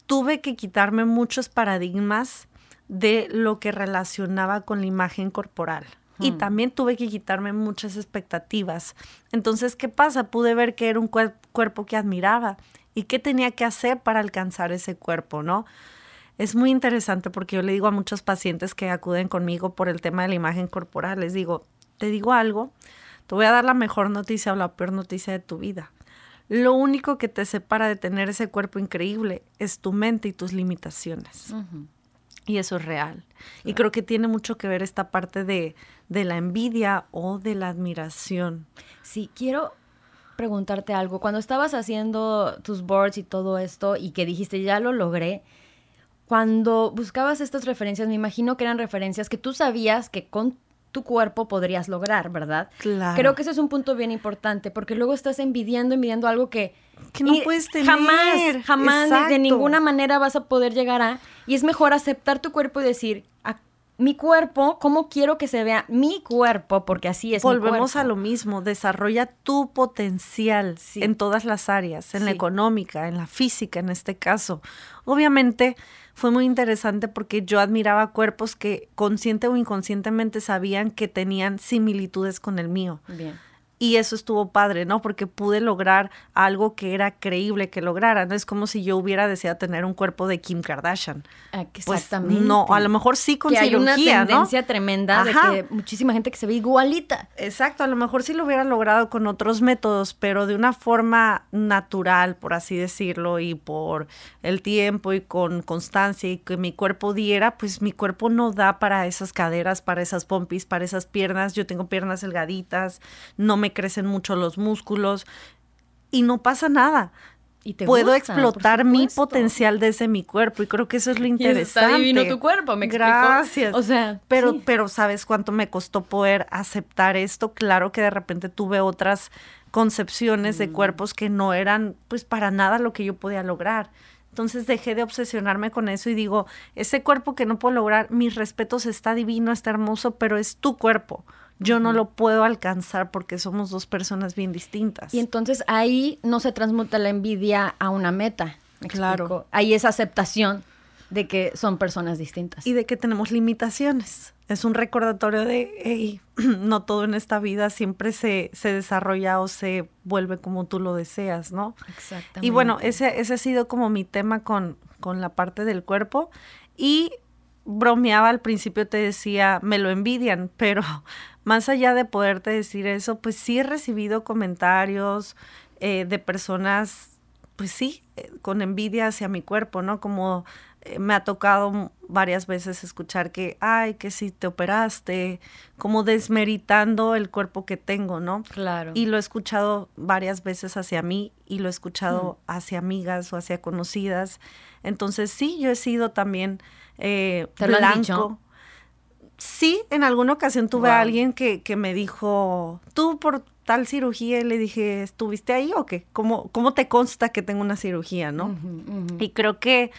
tuve que quitarme muchos paradigmas de lo que relacionaba con la imagen corporal. Y Hmm. también tuve que quitarme muchas expectativas. Entonces, ¿qué pasa? Pude ver que era un cuer- cuerpo que admiraba y qué tenía que hacer para alcanzar ese cuerpo, ¿no? Es muy interesante porque yo le digo a muchos pacientes que acuden conmigo por el tema de la imagen corporal, les digo, te digo algo, te voy a dar la mejor noticia o la peor noticia de tu vida. Lo único que te separa de tener ese cuerpo increíble es tu mente y tus limitaciones. Ujú. Y eso es real. Y creo que tiene mucho que ver esta parte de, de la envidia o de la admiración. Sí, quiero preguntarte algo. Cuando estabas haciendo tus boards y todo esto y que dijiste, ya lo logré, cuando buscabas estas referencias, me imagino que eran referencias que tú sabías que con tu cuerpo podrías lograr, ¿verdad? Claro. Creo que ese es un punto bien importante, porque luego estás envidiando, envidiando algo que... Que no puedes tener. Jamás, jamás, de- ninguna manera vas a poder llegar a... Y es mejor aceptar tu cuerpo y decir, "A- mi cuerpo, ¿cómo quiero que se vea mi cuerpo? Porque así es Volvemos cuerpo". a lo mismo, desarrolla tu potencial Sí. en todas las áreas, en la económica, en la física en este caso. Obviamente fue muy interesante porque yo admiraba cuerpos que consciente o inconscientemente sabían que tenían similitudes con el mío. Bien. Y eso estuvo padre, ¿no? Porque pude lograr algo que era creíble que lograra. No es como si yo hubiera deseado tener un cuerpo de Kim Kardashian. Ah, Pues Exactamente. no, a lo mejor sí con que hay una tendencia tremenda Ajá. de que muchísima gente que se ve igualita. Exacto, a lo mejor sí lo hubiera logrado con otros métodos, pero de una forma natural, por así decirlo, y por el tiempo y con constancia y que mi cuerpo diera, pues mi cuerpo no da para esas caderas, para esas pompis, para esas piernas. Yo tengo piernas delgaditas, no me crecen mucho los músculos y no pasa nada. Y te Puedo gusta, explotar mi potencial desde mi cuerpo y creo que eso es lo Y interesante. está divino tu cuerpo, me explico. Gracias. O sea, pero, sí. pero ¿sabes cuánto me costó poder aceptar esto? Claro que de repente tuve otras concepciones Mm. de cuerpos que no eran pues para nada lo que yo podía lograr. Entonces dejé de obsesionarme con eso y digo, ese cuerpo que no puedo lograr, mis respetos, está divino, está hermoso, pero es tu cuerpo. Yo no lo puedo alcanzar porque somos dos personas bien distintas. Y entonces ahí no se transmuta la envidia a una meta. ¿me Claro. explico? Ahí es aceptación de que son personas distintas. y de que tenemos limitaciones. Es un recordatorio de, hey, [clears throat] no todo en esta vida siempre se, se desarrolla o se vuelve como tú lo deseas, ¿no? Exactamente. Y bueno, ese, ese ha sido como mi tema con, con la parte del cuerpo. Y bromeaba al principio, te decía, me lo envidian, [laughs] pero más allá de poderte decir eso, pues sí he recibido comentarios eh, de personas, pues sí, eh, con envidia hacia mi cuerpo, ¿no? Como eh, me ha tocado varias veces escuchar que, ay, que si te operaste, como desmeritando el cuerpo que tengo, ¿no? Claro. Y lo he escuchado varias veces hacia mí y lo he escuchado Mm. hacia amigas o hacia conocidas. Entonces sí, yo he sido también eh, ¿Te lo han blanco. dicho? Sí, en alguna ocasión tuve a alguien que, que me dijo, tú por tal cirugía, y le dije, ¿estuviste ahí o qué? ¿Cómo, cómo te consta que tengo una cirugía, no? Y creo que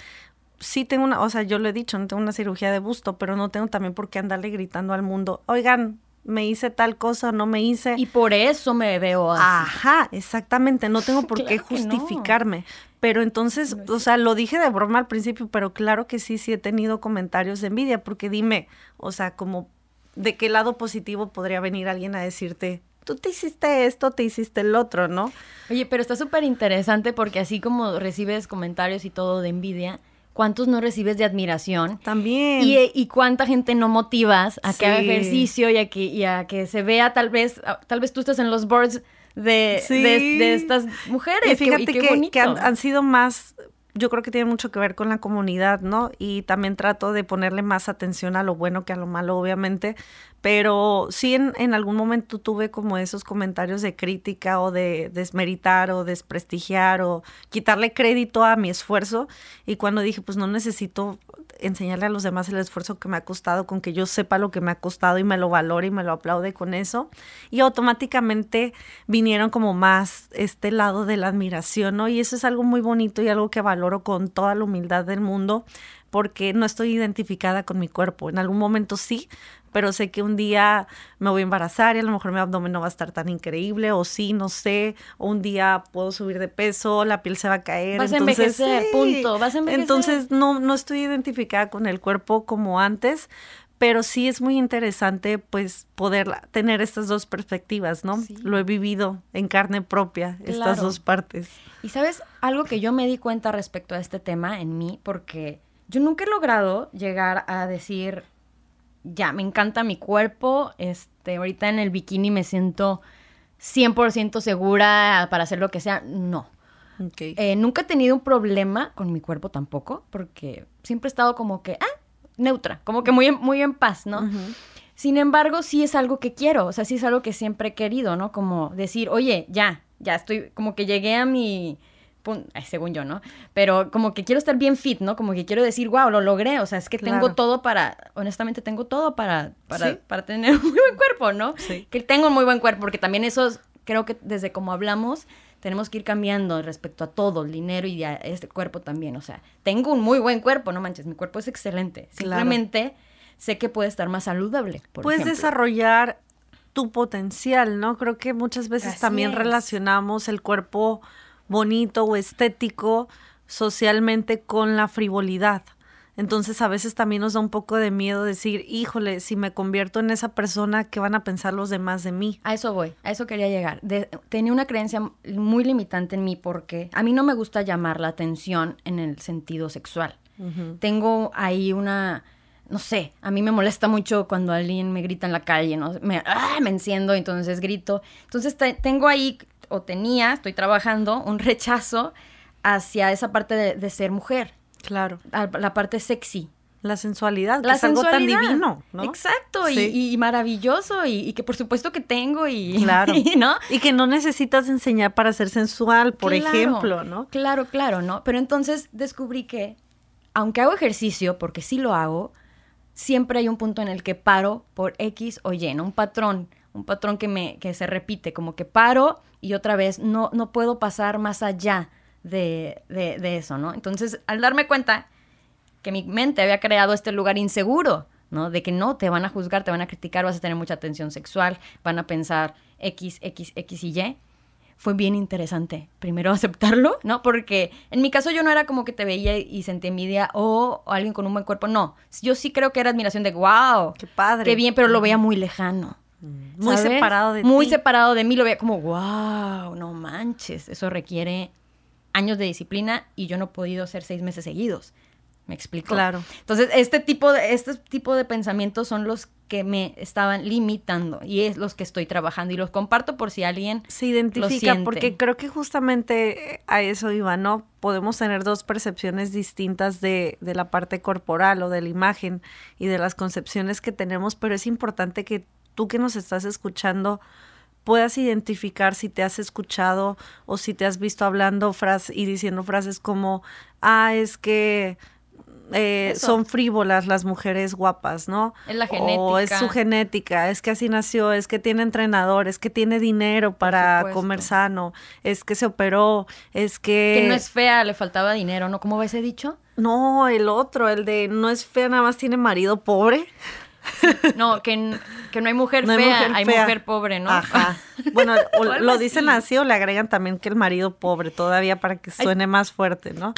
sí tengo una, o sea, yo lo he dicho, no tengo una cirugía de busto, pero no tengo también por qué andarle gritando al mundo, oigan, me hice tal cosa, no me hice. Y por eso me veo así. Ajá, exactamente, no tengo [laughs] por qué no. justificarme. Pero entonces, No o sea, lo dije de broma al principio, pero claro que sí, sí he tenido comentarios de envidia, porque dime, o sea, como, ¿de qué lado positivo podría venir alguien a decirte, tú te hiciste esto, te hiciste el otro, ¿no? Oye, pero está súper interesante porque así como recibes comentarios y todo de envidia, ¿cuántos no recibes de admiración? También. Y, eh, y cuánta gente no motivas a que haga ejercicio y a que, y a que se vea tal vez, a- tal vez tú estás en los boards de, Sí. de, de estas mujeres. Y fíjate qué que, bonito. que han, han sido más, yo creo que tiene mucho que ver con la comunidad, ¿no? Y también trato de ponerle más atención a lo bueno que a lo malo, obviamente. Pero sí en, en algún momento tuve como esos comentarios de crítica o de desmeritar o desprestigiar o quitarle crédito a mi esfuerzo. Y cuando dije, pues no necesito enseñarle a los demás el esfuerzo que me ha costado, con que yo sepa lo que me ha costado y me lo valore y me lo aplaude con eso. Y automáticamente vinieron como más este lado de la admiración, ¿no? Y eso es algo muy bonito y algo que valoro con toda la humildad del mundo. Porque no estoy identificada con mi cuerpo. En algún momento sí, pero sé que un día me voy a embarazar y a lo mejor mi abdomen no va a estar tan increíble, o sí, no sé, o un día puedo subir de peso, la piel se va a caer. Vas a envejecer, punto, vas a envejecer. Entonces no, no estoy identificada con el cuerpo como antes, pero sí es muy interesante pues poder tener estas dos perspectivas, ¿no? Lo he vivido en carne propia, estas dos partes. Y sabes, algo que yo me di cuenta respecto a este tema en mí, porque yo nunca he logrado llegar a decir, ya, me encanta mi cuerpo, este, ahorita en el bikini me siento 100% segura para hacer lo que sea, no. Eh, nunca he tenido un problema con mi cuerpo tampoco, porque siempre he estado como que, ah, neutra, como que muy, muy en paz, ¿no? Sin embargo, sí es algo que quiero, o sea, sí es algo que siempre he querido, ¿no? Como decir, oye, ya, ya estoy, como que llegué a mi, según yo, ¿no? Pero como que quiero estar bien fit, ¿no? Como que quiero decir, wow, lo logré, o sea, es que tengo todo para, honestamente tengo todo para, para, para tener [laughs] un muy buen cuerpo, ¿no? Sí. Que tengo un muy buen cuerpo, porque también eso, creo que desde como hablamos, tenemos que ir cambiando respecto a todo, el dinero y a este cuerpo también, o sea, tengo un muy buen cuerpo, no manches, mi cuerpo es excelente, simplemente sé que puede estar más saludable. Puedes desarrollar tu potencial, ¿no? Creo que muchas veces también relacionamos el cuerpo bonito o estético socialmente con la frivolidad. Entonces a veces también nos da un poco de miedo decir, híjole, si me convierto en esa persona, ¿qué van a pensar los demás de mí? A eso voy, a eso quería llegar. tenía una creencia muy limitante en mí porque a mí no me gusta llamar la atención en el sentido sexual. Tengo ahí una, no sé, a mí me molesta mucho cuando alguien me grita en la calle, ¿no? Me, ¡ah! me enciendo, entonces grito. Entonces tengo ahí o tenía, estoy trabajando, un rechazo hacia esa parte de, ser mujer. Claro. la parte sexy. La sensualidad, que es algo tan divino, ¿no? Exacto, y, maravilloso, y, que por supuesto que tengo, y, claro. [laughs] ¿no? Y que no necesitas enseñar para ser sensual, por ejemplo, ¿no? Claro, claro, ¿no? Pero entonces descubrí que, aunque hago ejercicio, porque sí lo hago, siempre hay un punto en el que paro por X o Y, ¿no? Un patrón un patrón que, me, que se repite, como que paro y otra vez no, no puedo pasar más allá de, de, eso, ¿no? Entonces, al darme cuenta que mi mente había creado este lugar inseguro, ¿no? De que no, te van a juzgar, te van a criticar, vas a tener mucha tensión sexual, van a pensar X, X, X y Y. Fue bien interesante primero [laughs] aceptarlo, ¿no? Porque en mi caso yo no era como que te veía y sentí envidia o, o alguien con un buen cuerpo, no. Yo sí creo que era admiración de, wow, qué padre. Qué bien, pero lo veía muy lejano. Muy separado de Muy separado de mí, lo veía como, wow, no manches, eso requiere años de disciplina y yo no he podido hacer seis meses seguidos. ¿Me explico? Claro. Entonces, este tipo de, este tipo de pensamientos son los que me estaban limitando y es los que estoy trabajando y los comparto por si alguien se identifica, porque creo que justamente a eso iba, ¿no? Podemos tener dos percepciones distintas de, de la parte corporal o de la imagen y de las concepciones que tenemos, pero es importante que tú que nos estás escuchando puedas identificar si te has escuchado o si te has visto hablando frases y diciendo frases como, ah, es que eh, son frívolas las mujeres guapas, ¿no? Es la genética. O es su genética, es que así nació, es que tiene entrenador, es que tiene dinero para comer sano, es que se operó, es que... Que no es fea, le faltaba dinero, ¿no? ¿Cómo va ese dicho? No, el otro, el de no es fea, nada más tiene marido pobre. [laughs] No, que, que, no hay mujer fea, hay mujer pobre, ¿no? Ajá. [laughs] Bueno, lo dicen así. o le agregan también que el marido pobre todavía para que suene más fuerte, ¿no?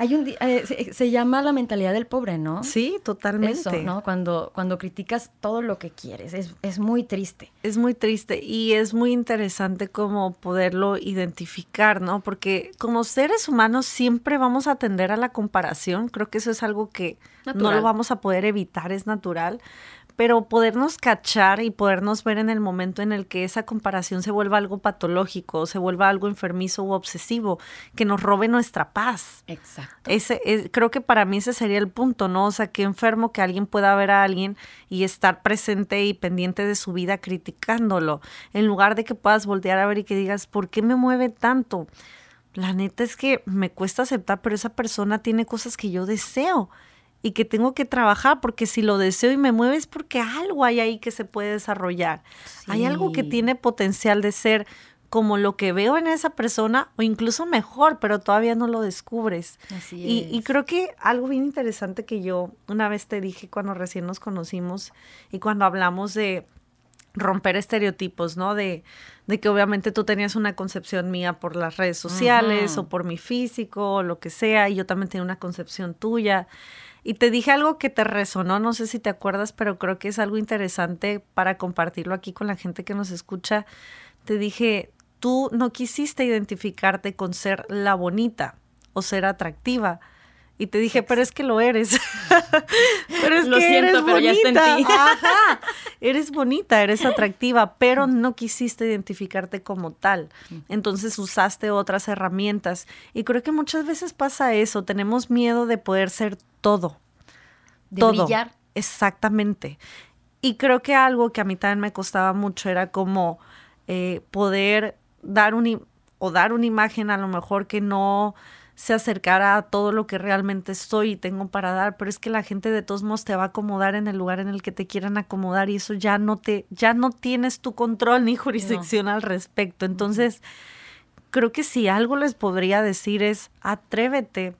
Hay un eh, se, llama la mentalidad del pobre, ¿no? Sí, totalmente. Eso, ¿no? Cuando, cuando criticas todo lo que quieres, es, es muy triste. Es muy triste y es muy interesante como poderlo identificar, ¿no? Porque como seres humanos siempre vamos a tender a la comparación, creo que eso es algo que no lo vamos a poder evitar, es natural, pero podernos cachar y podernos ver en el momento en el que esa comparación se vuelva algo patológico, se vuelva algo enfermizo u obsesivo, que nos robe nuestra paz. Exacto. Ese, creo que para mí ese sería el punto, ¿no? O sea, qué enfermo que alguien pueda ver a alguien y estar presente y pendiente de su vida criticándolo, en lugar de que puedas voltear a ver y que digas, ¿por qué me mueve tanto? La neta es que me cuesta aceptar, pero esa persona tiene cosas que yo deseo y que tengo que trabajar porque si lo deseo y me mueve es porque algo hay ahí que se puede desarrollar. Hay algo que tiene potencial de ser como lo que veo en esa persona o incluso mejor, pero todavía no lo descubres. Así Y, y creo que algo bien interesante que yo una vez te dije cuando recién nos conocimos y cuando hablamos de romper estereotipos, ¿no? De, de que obviamente tú tenías una concepción mía por las redes sociales o por mi físico o lo que sea, y yo también tenía una concepción tuya. Y te dije algo que te resonó, no sé si te acuerdas, pero creo que es algo interesante para compartirlo aquí con la gente que nos escucha. Te dije, tú no quisiste identificarte con ser la bonita o ser atractiva. Y te dije, pero es que lo eres. [laughs] pero es Lo que siento, eres pero ya está en bonita. ti. [laughs] Ajá. Eres bonita, eres atractiva, pero no quisiste identificarte como tal. Entonces usaste otras herramientas. Y creo que muchas veces pasa eso. Tenemos miedo de poder ser todo. De todo. brillar. Exactamente. Y creo que algo que a mí también me costaba mucho era como eh, poder dar un, o dar una imagen a lo mejor que no se acercara a todo lo que realmente soy y tengo para dar, pero es que la gente de todos modos te va a acomodar en el lugar en el que te quieran acomodar y eso ya no te, ya no tienes tu control ni [laughs] jurisdicción al respecto. Entonces, creo que si algo les podría decir es atrévete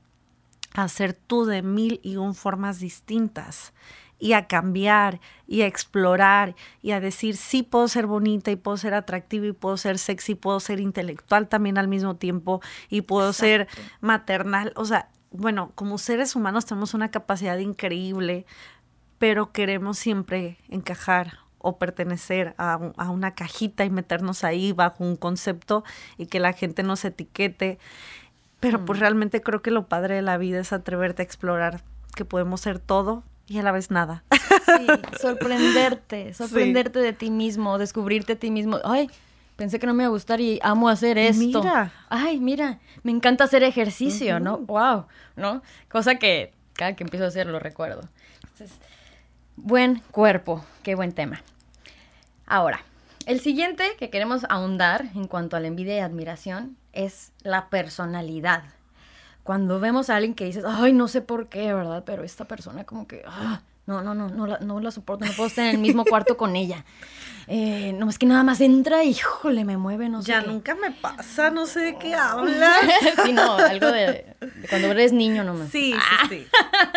a ser tú de mil y un formas distintas y a cambiar y a explorar y a decir sí puedo ser bonita y puedo ser atractiva y puedo ser sexy, puedo ser intelectual también al mismo tiempo y puedo ser maternal. O sea, bueno, como seres humanos tenemos una capacidad increíble, pero queremos siempre encajar o pertenecer a, a una cajita y meternos ahí bajo un concepto y que la gente nos etiquete. Pero pues realmente creo que lo padre de la vida es atreverte a explorar que podemos ser todo y a la vez nada. Sí, [laughs] sorprenderte, sorprenderte de ti mismo, descubrirte a ti mismo. Ay, pensé que no me iba a gustar y amo hacer esto. Mira. Ay, mira, me encanta hacer ejercicio, ¿no? Wow, ¿no? Cosa que cada que empiezo a hacer lo recuerdo. Entonces, buen cuerpo, qué buen tema. Ahora, el siguiente que queremos ahondar en cuanto a la envidia y admiración es la personalidad. Cuando vemos a alguien que dices, ay, no sé por qué, ¿verdad? Pero esta persona como que, ah, no, no, no, no la, no la soporto, no puedo estar en el mismo cuarto con ella. [laughs] Eh, no, es que nada más entra y, híjole, me mueve, no sé ya nunca me pasa, no sé de qué [laughs] hablas. [laughs] sí, no, algo de, de cuando eres niño nomás. Sí, sí, sí.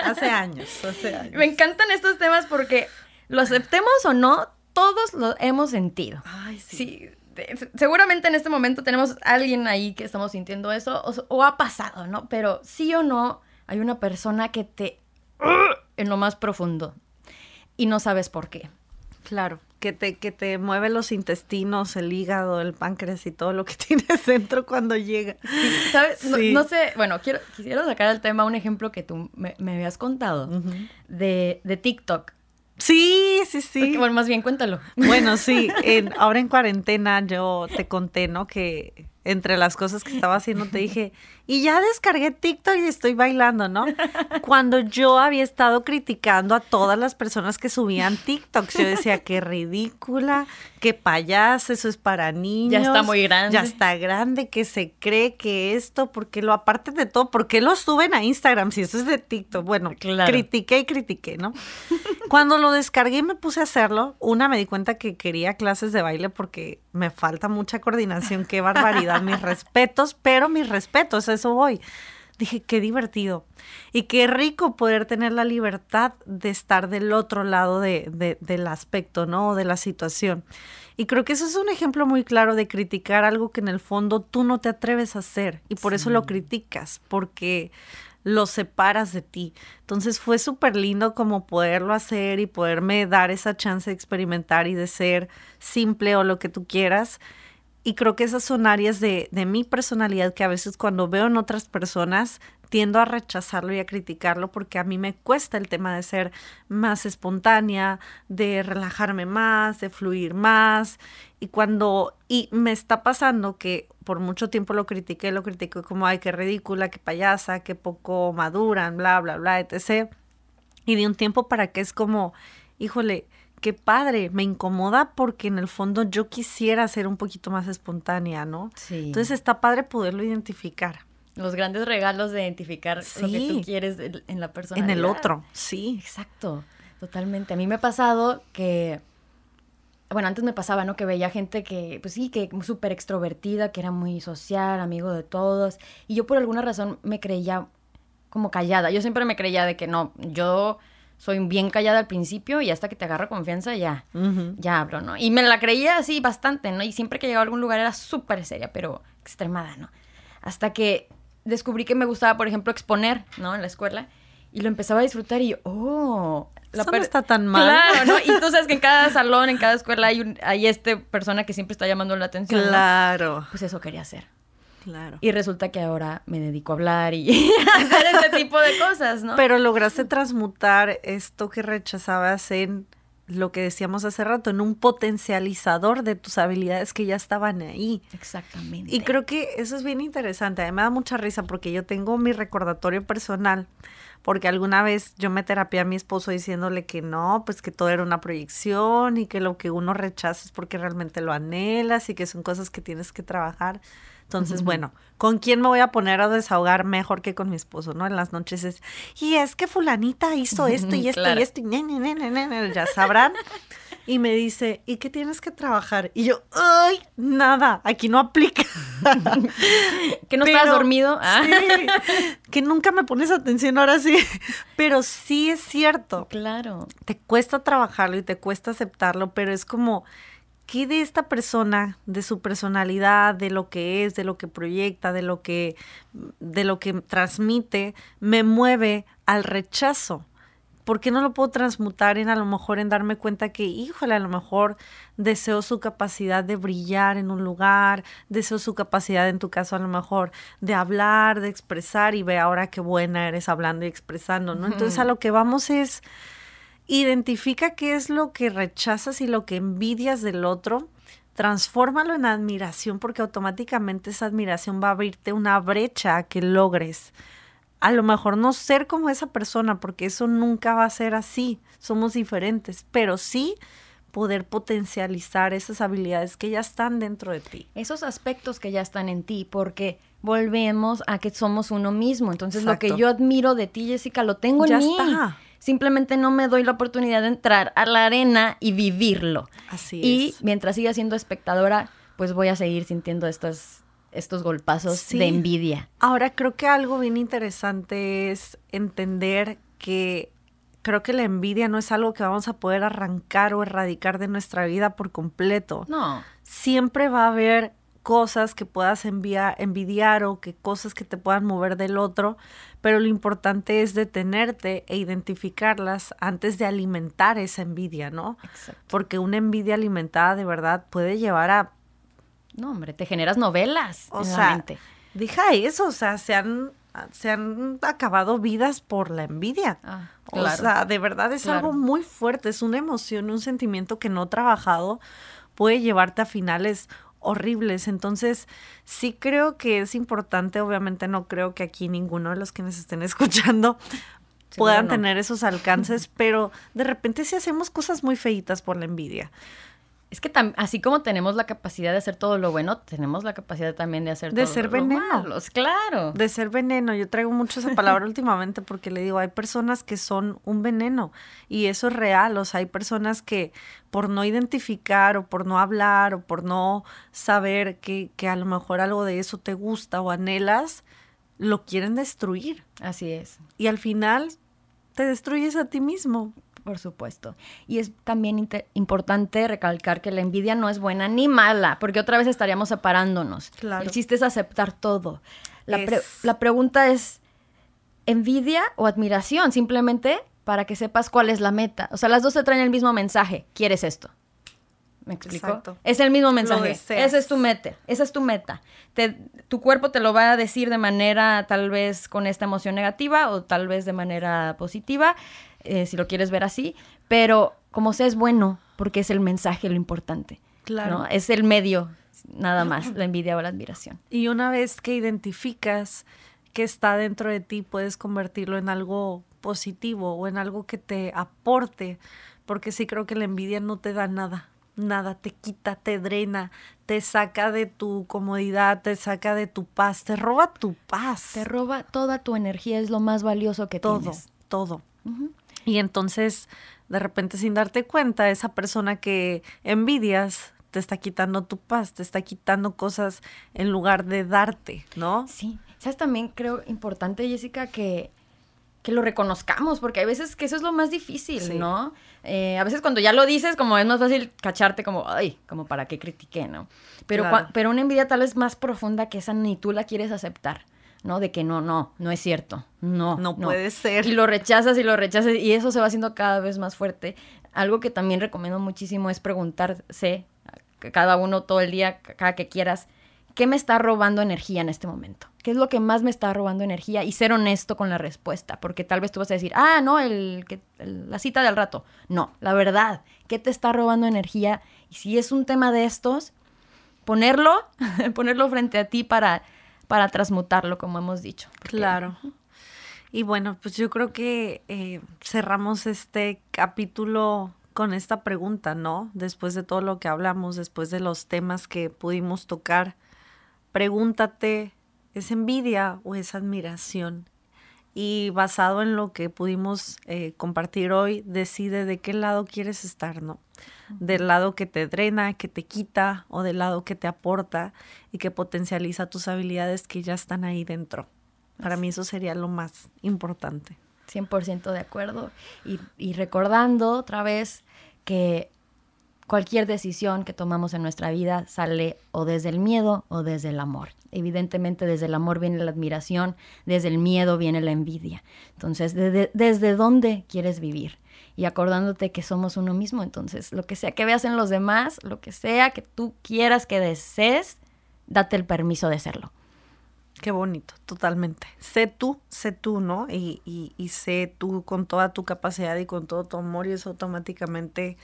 Hace años, hace años. Me encantan estos temas porque lo aceptemos o no, todos lo hemos sentido. Ay, sí. Sí, seguramente en este momento tenemos alguien ahí que estamos sintiendo eso o, o ha pasado, ¿no? Pero sí o no, hay una persona que te... en lo más profundo y no sabes por qué. Claro, que te, que te mueve los intestinos, el hígado, el páncreas y todo lo que [laughs] tienes dentro cuando llega. ¿Sabes? No, Sí. no sé, bueno, quiero, quisiera sacar al tema un ejemplo que tú me, me habías contado de, de TikTok. Sí, sí, sí. Porque, bueno, más bien cuéntalo. Bueno, sí, en, ahora en cuarentena yo te conté, ¿no? Que entre las cosas que estaba haciendo te dije, [laughs] y ya descargué TikTok y estoy bailando, ¿no? Cuando yo había estado criticando a todas las personas que subían TikToks, yo decía, qué ridícula, qué payasa, eso es para niños. Ya está muy grande. Ya está grande, que se cree que esto, porque lo aparte de todo, ¿por qué lo suben a Instagram si eso es de TikTok? Bueno, Claro. critiqué y critiqué, ¿no? Cuando lo descargué y me puse a hacerlo, una me di cuenta que quería clases de baile porque me falta mucha coordinación, qué barbaridad, mis respetos, pero mis respetos, eso voy. Dije, qué divertido y qué rico poder tener la libertad de estar del otro lado de, de- del aspecto, ¿no? De la situación. Y creo que eso es un ejemplo muy claro de criticar algo que en el fondo tú no te atreves a hacer y por eso lo criticas, porque lo separas de ti. Entonces fue súper lindo como poderlo hacer y poderme dar esa chance de experimentar y de ser simple o lo que tú quieras. Y creo que esas son áreas de, de mi personalidad que a veces cuando veo en otras personas tiendo a rechazarlo y a criticarlo porque a mí me cuesta el tema de ser más espontánea, de relajarme más, de fluir más. Y cuando, y me está pasando que por mucho tiempo lo critiqué, lo critiqué como, ay, qué ridícula, qué payasa, qué poco maduran, bla, bla, bla, etc. Y de un tiempo para que es como, híjole, qué padre, me incomoda porque en el fondo yo quisiera ser un poquito más espontánea, ¿no? Sí. Entonces está padre poderlo identificar Los grandes regalos de identificar lo que tú quieres en la persona. en el otro, sí. Exacto, totalmente. A mí me ha pasado que bueno, antes me pasaba, ¿no? Que veía gente que, pues sí, que súper extrovertida, que era muy social, amigo de todos. Y yo por alguna razón me creía como callada. Yo siempre me creía de que no, yo soy bien callada al principio y hasta que te agarro confianza ya, ya hablo, ¿no? Y me la creía así bastante, ¿no? Y siempre que llegaba a algún lugar era súper seria, pero extremada, ¿no? Hasta que descubrí que me gustaba, por ejemplo, exponer, ¿no? En la escuela. Y lo empezaba a disfrutar y yo, oh, la Eso no está tan mal. Claro, ¿no? [laughs] Y tú sabes que en cada salón, en cada escuela hay, un, hay este persona que siempre está llamando la atención. Claro. Pues eso quería hacer. Claro. Y resulta que ahora me dedico a hablar y a [laughs] hacer ese tipo de cosas, ¿no? Pero lograste transmutar esto que rechazabas en lo que decíamos hace rato, en un potencializador de tus habilidades que ya estaban ahí. Exactamente. Y creo que eso es bien interesante. A mí me da mucha risa porque yo tengo mi recordatorio personal, porque alguna vez yo me terapié a mi esposo diciéndole que no, pues que todo era una proyección y que lo que uno rechaza es porque realmente lo anhelas y que son cosas que tienes que trabajar. Entonces, bueno, ¿con quién me voy a poner a desahogar mejor que con mi esposo, no? En las noches es, y es que fulanita hizo esto y [laughs] esto y esto y ya sabrán. Y me dice, ¿y qué tienes que trabajar? Y yo, ¡ay! Nada, aquí no aplica. [laughs] que no estabas dormido. Ah. que nunca me pones atención ahora sí. Pero sí es cierto. Claro. Te cuesta trabajarlo y te cuesta aceptarlo, pero es como ¿qué de esta persona, de su personalidad, de lo que es, de lo que proyecta, de lo que, de lo que transmite, me mueve al rechazo? ¿Por qué no lo puedo transmutar en a lo mejor en darme cuenta que, híjole, a lo mejor deseo su capacidad de brillar en un lugar, deseo su capacidad, en tu caso, a lo mejor de hablar, de expresar y ve ahora qué buena eres hablando y expresando, ¿no? Entonces a lo que vamos es Identifica qué es lo que rechazas y lo que envidias del otro. Transfórmalo en admiración porque automáticamente esa admiración va a abrirte una brecha a que logres. A lo mejor no ser como esa persona porque eso nunca va a ser así. Somos diferentes, pero sí poder potencializar esas habilidades que ya están dentro de ti. Esos aspectos que ya están en ti, porque volvemos a que somos uno mismo. Entonces, lo que yo admiro de ti, Jessica, lo tengo en mí. Está simplemente no me doy la oportunidad de entrar a la arena y vivirlo. Así es. Y mientras siga siendo espectadora, pues voy a seguir sintiendo estos, estos golpazos de envidia. Ahora, creo que algo bien interesante es entender que creo que la envidia no es algo que vamos a poder arrancar o erradicar de nuestra vida por completo. No. Siempre va a haber cosas que puedas enviar, envidiar o que cosas que te puedan mover del otro, pero lo importante es detenerte e identificarlas antes de alimentar esa envidia, ¿no? Exacto. Porque una envidia alimentada de verdad puede llevar a... No, hombre, te generas novelas. O sea, deja eso, o sea, se han, se han acabado vidas por la envidia. Ah, O sea, de verdad es algo muy fuerte, es una emoción, un sentimiento que no trabajado puede llevarte a finales horribles. Entonces, sí creo que es importante, obviamente no creo que aquí ninguno de los que nos estén [laughs] escuchando puedan tener esos alcances, [laughs] pero de repente sí hacemos cosas muy feitas por la envidia. Es que así como tenemos la capacidad de hacer todo lo bueno, tenemos la capacidad también de hacer de todo ser veneno. claro. De ser veneno. Yo traigo mucho esa palabra [laughs] últimamente porque le digo, hay personas que son un veneno y eso es real. O sea, hay personas que por no identificar o por no hablar o por no saber que, que a lo mejor algo de eso te gusta o anhelas, lo quieren destruir. Así es. Y al final te destruyes a ti mismo. Por supuesto. Y es también importante recalcar que la envidia no es buena ni mala, porque otra vez estaríamos separándonos. Claro. El chiste es aceptar todo. La, la pregunta es, ¿envidia o admiración? Simplemente para que sepas cuál es la meta. O sea, las dos te traen el mismo mensaje. ¿Quieres esto? ¿Me explico? Exacto. Es el mismo mensaje. Esa es tu meta. Esa es tu meta. tu cuerpo te lo va a decir de manera tal vez con esta emoción negativa o tal vez de manera positiva. Eh, si lo quieres ver así, pero como sea es bueno, porque es el mensaje lo importante. Claro. Es el medio, nada [clears throat] más, la envidia o la admiración. Y una vez que identificas que está dentro de ti, puedes convertirlo en algo positivo o en algo que te aporte, porque sí creo que la envidia no te da nada, nada, te quita, te drena, te saca de tu comodidad, te saca de tu paz, te roba tu paz. Te roba toda tu energía, es lo más valioso que todo, tienes. Todo, todo. Y entonces de repente sin darte cuenta, esa persona que envidias te está quitando tu paz, te está quitando cosas en lugar de darte, ¿no? Sí. ¿Sabes? También creo importante, Jessica, que, que lo reconozcamos, porque hay veces que eso es lo más difícil, ¿no? Eh, a veces cuando ya lo dices, como es más fácil cacharte como, ay, como para qué critiqué, ¿no? Pero, pero una envidia tal vez más profunda que esa ni tú la quieres aceptar. ¿No? De que no, no, no es cierto, no. No, puede ser. Y lo rechazas y lo rechazas y eso se va haciendo cada vez más fuerte. Algo que también recomiendo muchísimo es preguntarse, cada uno todo el día, cada que quieras, ¿qué me está robando energía en este momento? ¿Qué es lo que más me está robando energía? Y ser honesto con la respuesta, porque tal vez tú vas a decir, ah, no, el, la cita del rato. No, la verdad, ¿qué te está robando energía? Y si es un tema de estos, ponerlo, [laughs] ponerlo frente a ti para para transmutarlo, como hemos dicho. Claro. Y bueno, pues yo creo que eh, cerramos este capítulo con esta pregunta, ¿no? Después de todo lo que hablamos, después de los temas que pudimos tocar, pregúntate, ¿es envidia o es admiración? Y basado en lo que pudimos eh, compartir hoy, decide de qué lado quieres estar, ¿no? Del lado que te drena, que te quita o del lado que te aporta y que potencializa tus habilidades que ya están ahí dentro. Para mí eso sería lo más importante. 100% de acuerdo. Y, y recordando otra vez que cualquier decisión que tomamos en nuestra vida sale o desde el miedo o desde el amor. Evidentemente desde el amor viene la admiración, desde el miedo viene la envidia. Entonces, ¿desde dónde quieres vivir? Y acordándote que somos uno mismo. Entonces, lo que sea que veas en los demás, lo que sea que tú quieras que desees, date el permiso de serlo. Qué bonito, totalmente. Sé tú, sé tú, ¿no? Y, y, y sé tú con toda tu capacidad y con todo tu amor y eso automáticamente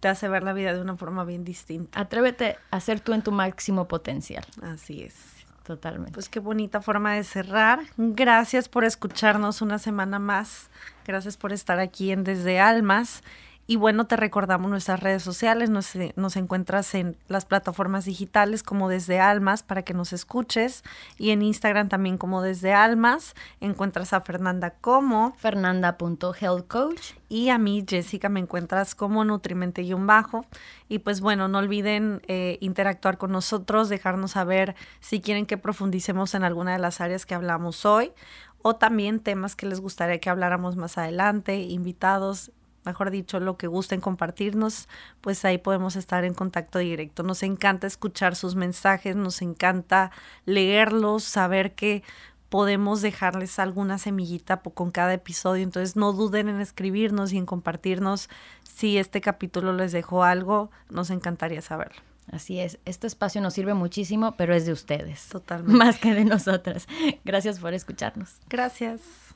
te hace ver la vida de una forma bien distinta. Atrévete a ser tú en tu máximo potencial. Así es. Totalmente. Pues qué bonita forma de cerrar. Gracias por escucharnos una semana más. Gracias por estar aquí en Desde Almas. Y bueno, te recordamos nuestras redes sociales, nos, eh, nos, encuentras en las plataformas digitales como desde Almas para que nos escuches y en Instagram también como desde Almas. Encuentras a Fernanda como fernanda.healthcoach y a mí, Jessica, me encuentras como nutrimente-bajo. Y pues bueno, no olviden eh, interactuar con nosotros, dejarnos saber si quieren que profundicemos en alguna de las áreas que hablamos hoy o también temas que les gustaría que habláramos más adelante, invitados mejor dicho, lo que gusten compartirnos, pues ahí podemos estar en contacto directo. Nos encanta escuchar sus mensajes, nos encanta leerlos, saber que podemos dejarles alguna semillita con cada episodio. Entonces no duden en escribirnos y en compartirnos si este capítulo les dejó algo, nos encantaría saberlo. Así es, este espacio nos sirve muchísimo, pero es de ustedes. Totalmente. [laughs] Más que de nosotras. Gracias por escucharnos. Gracias.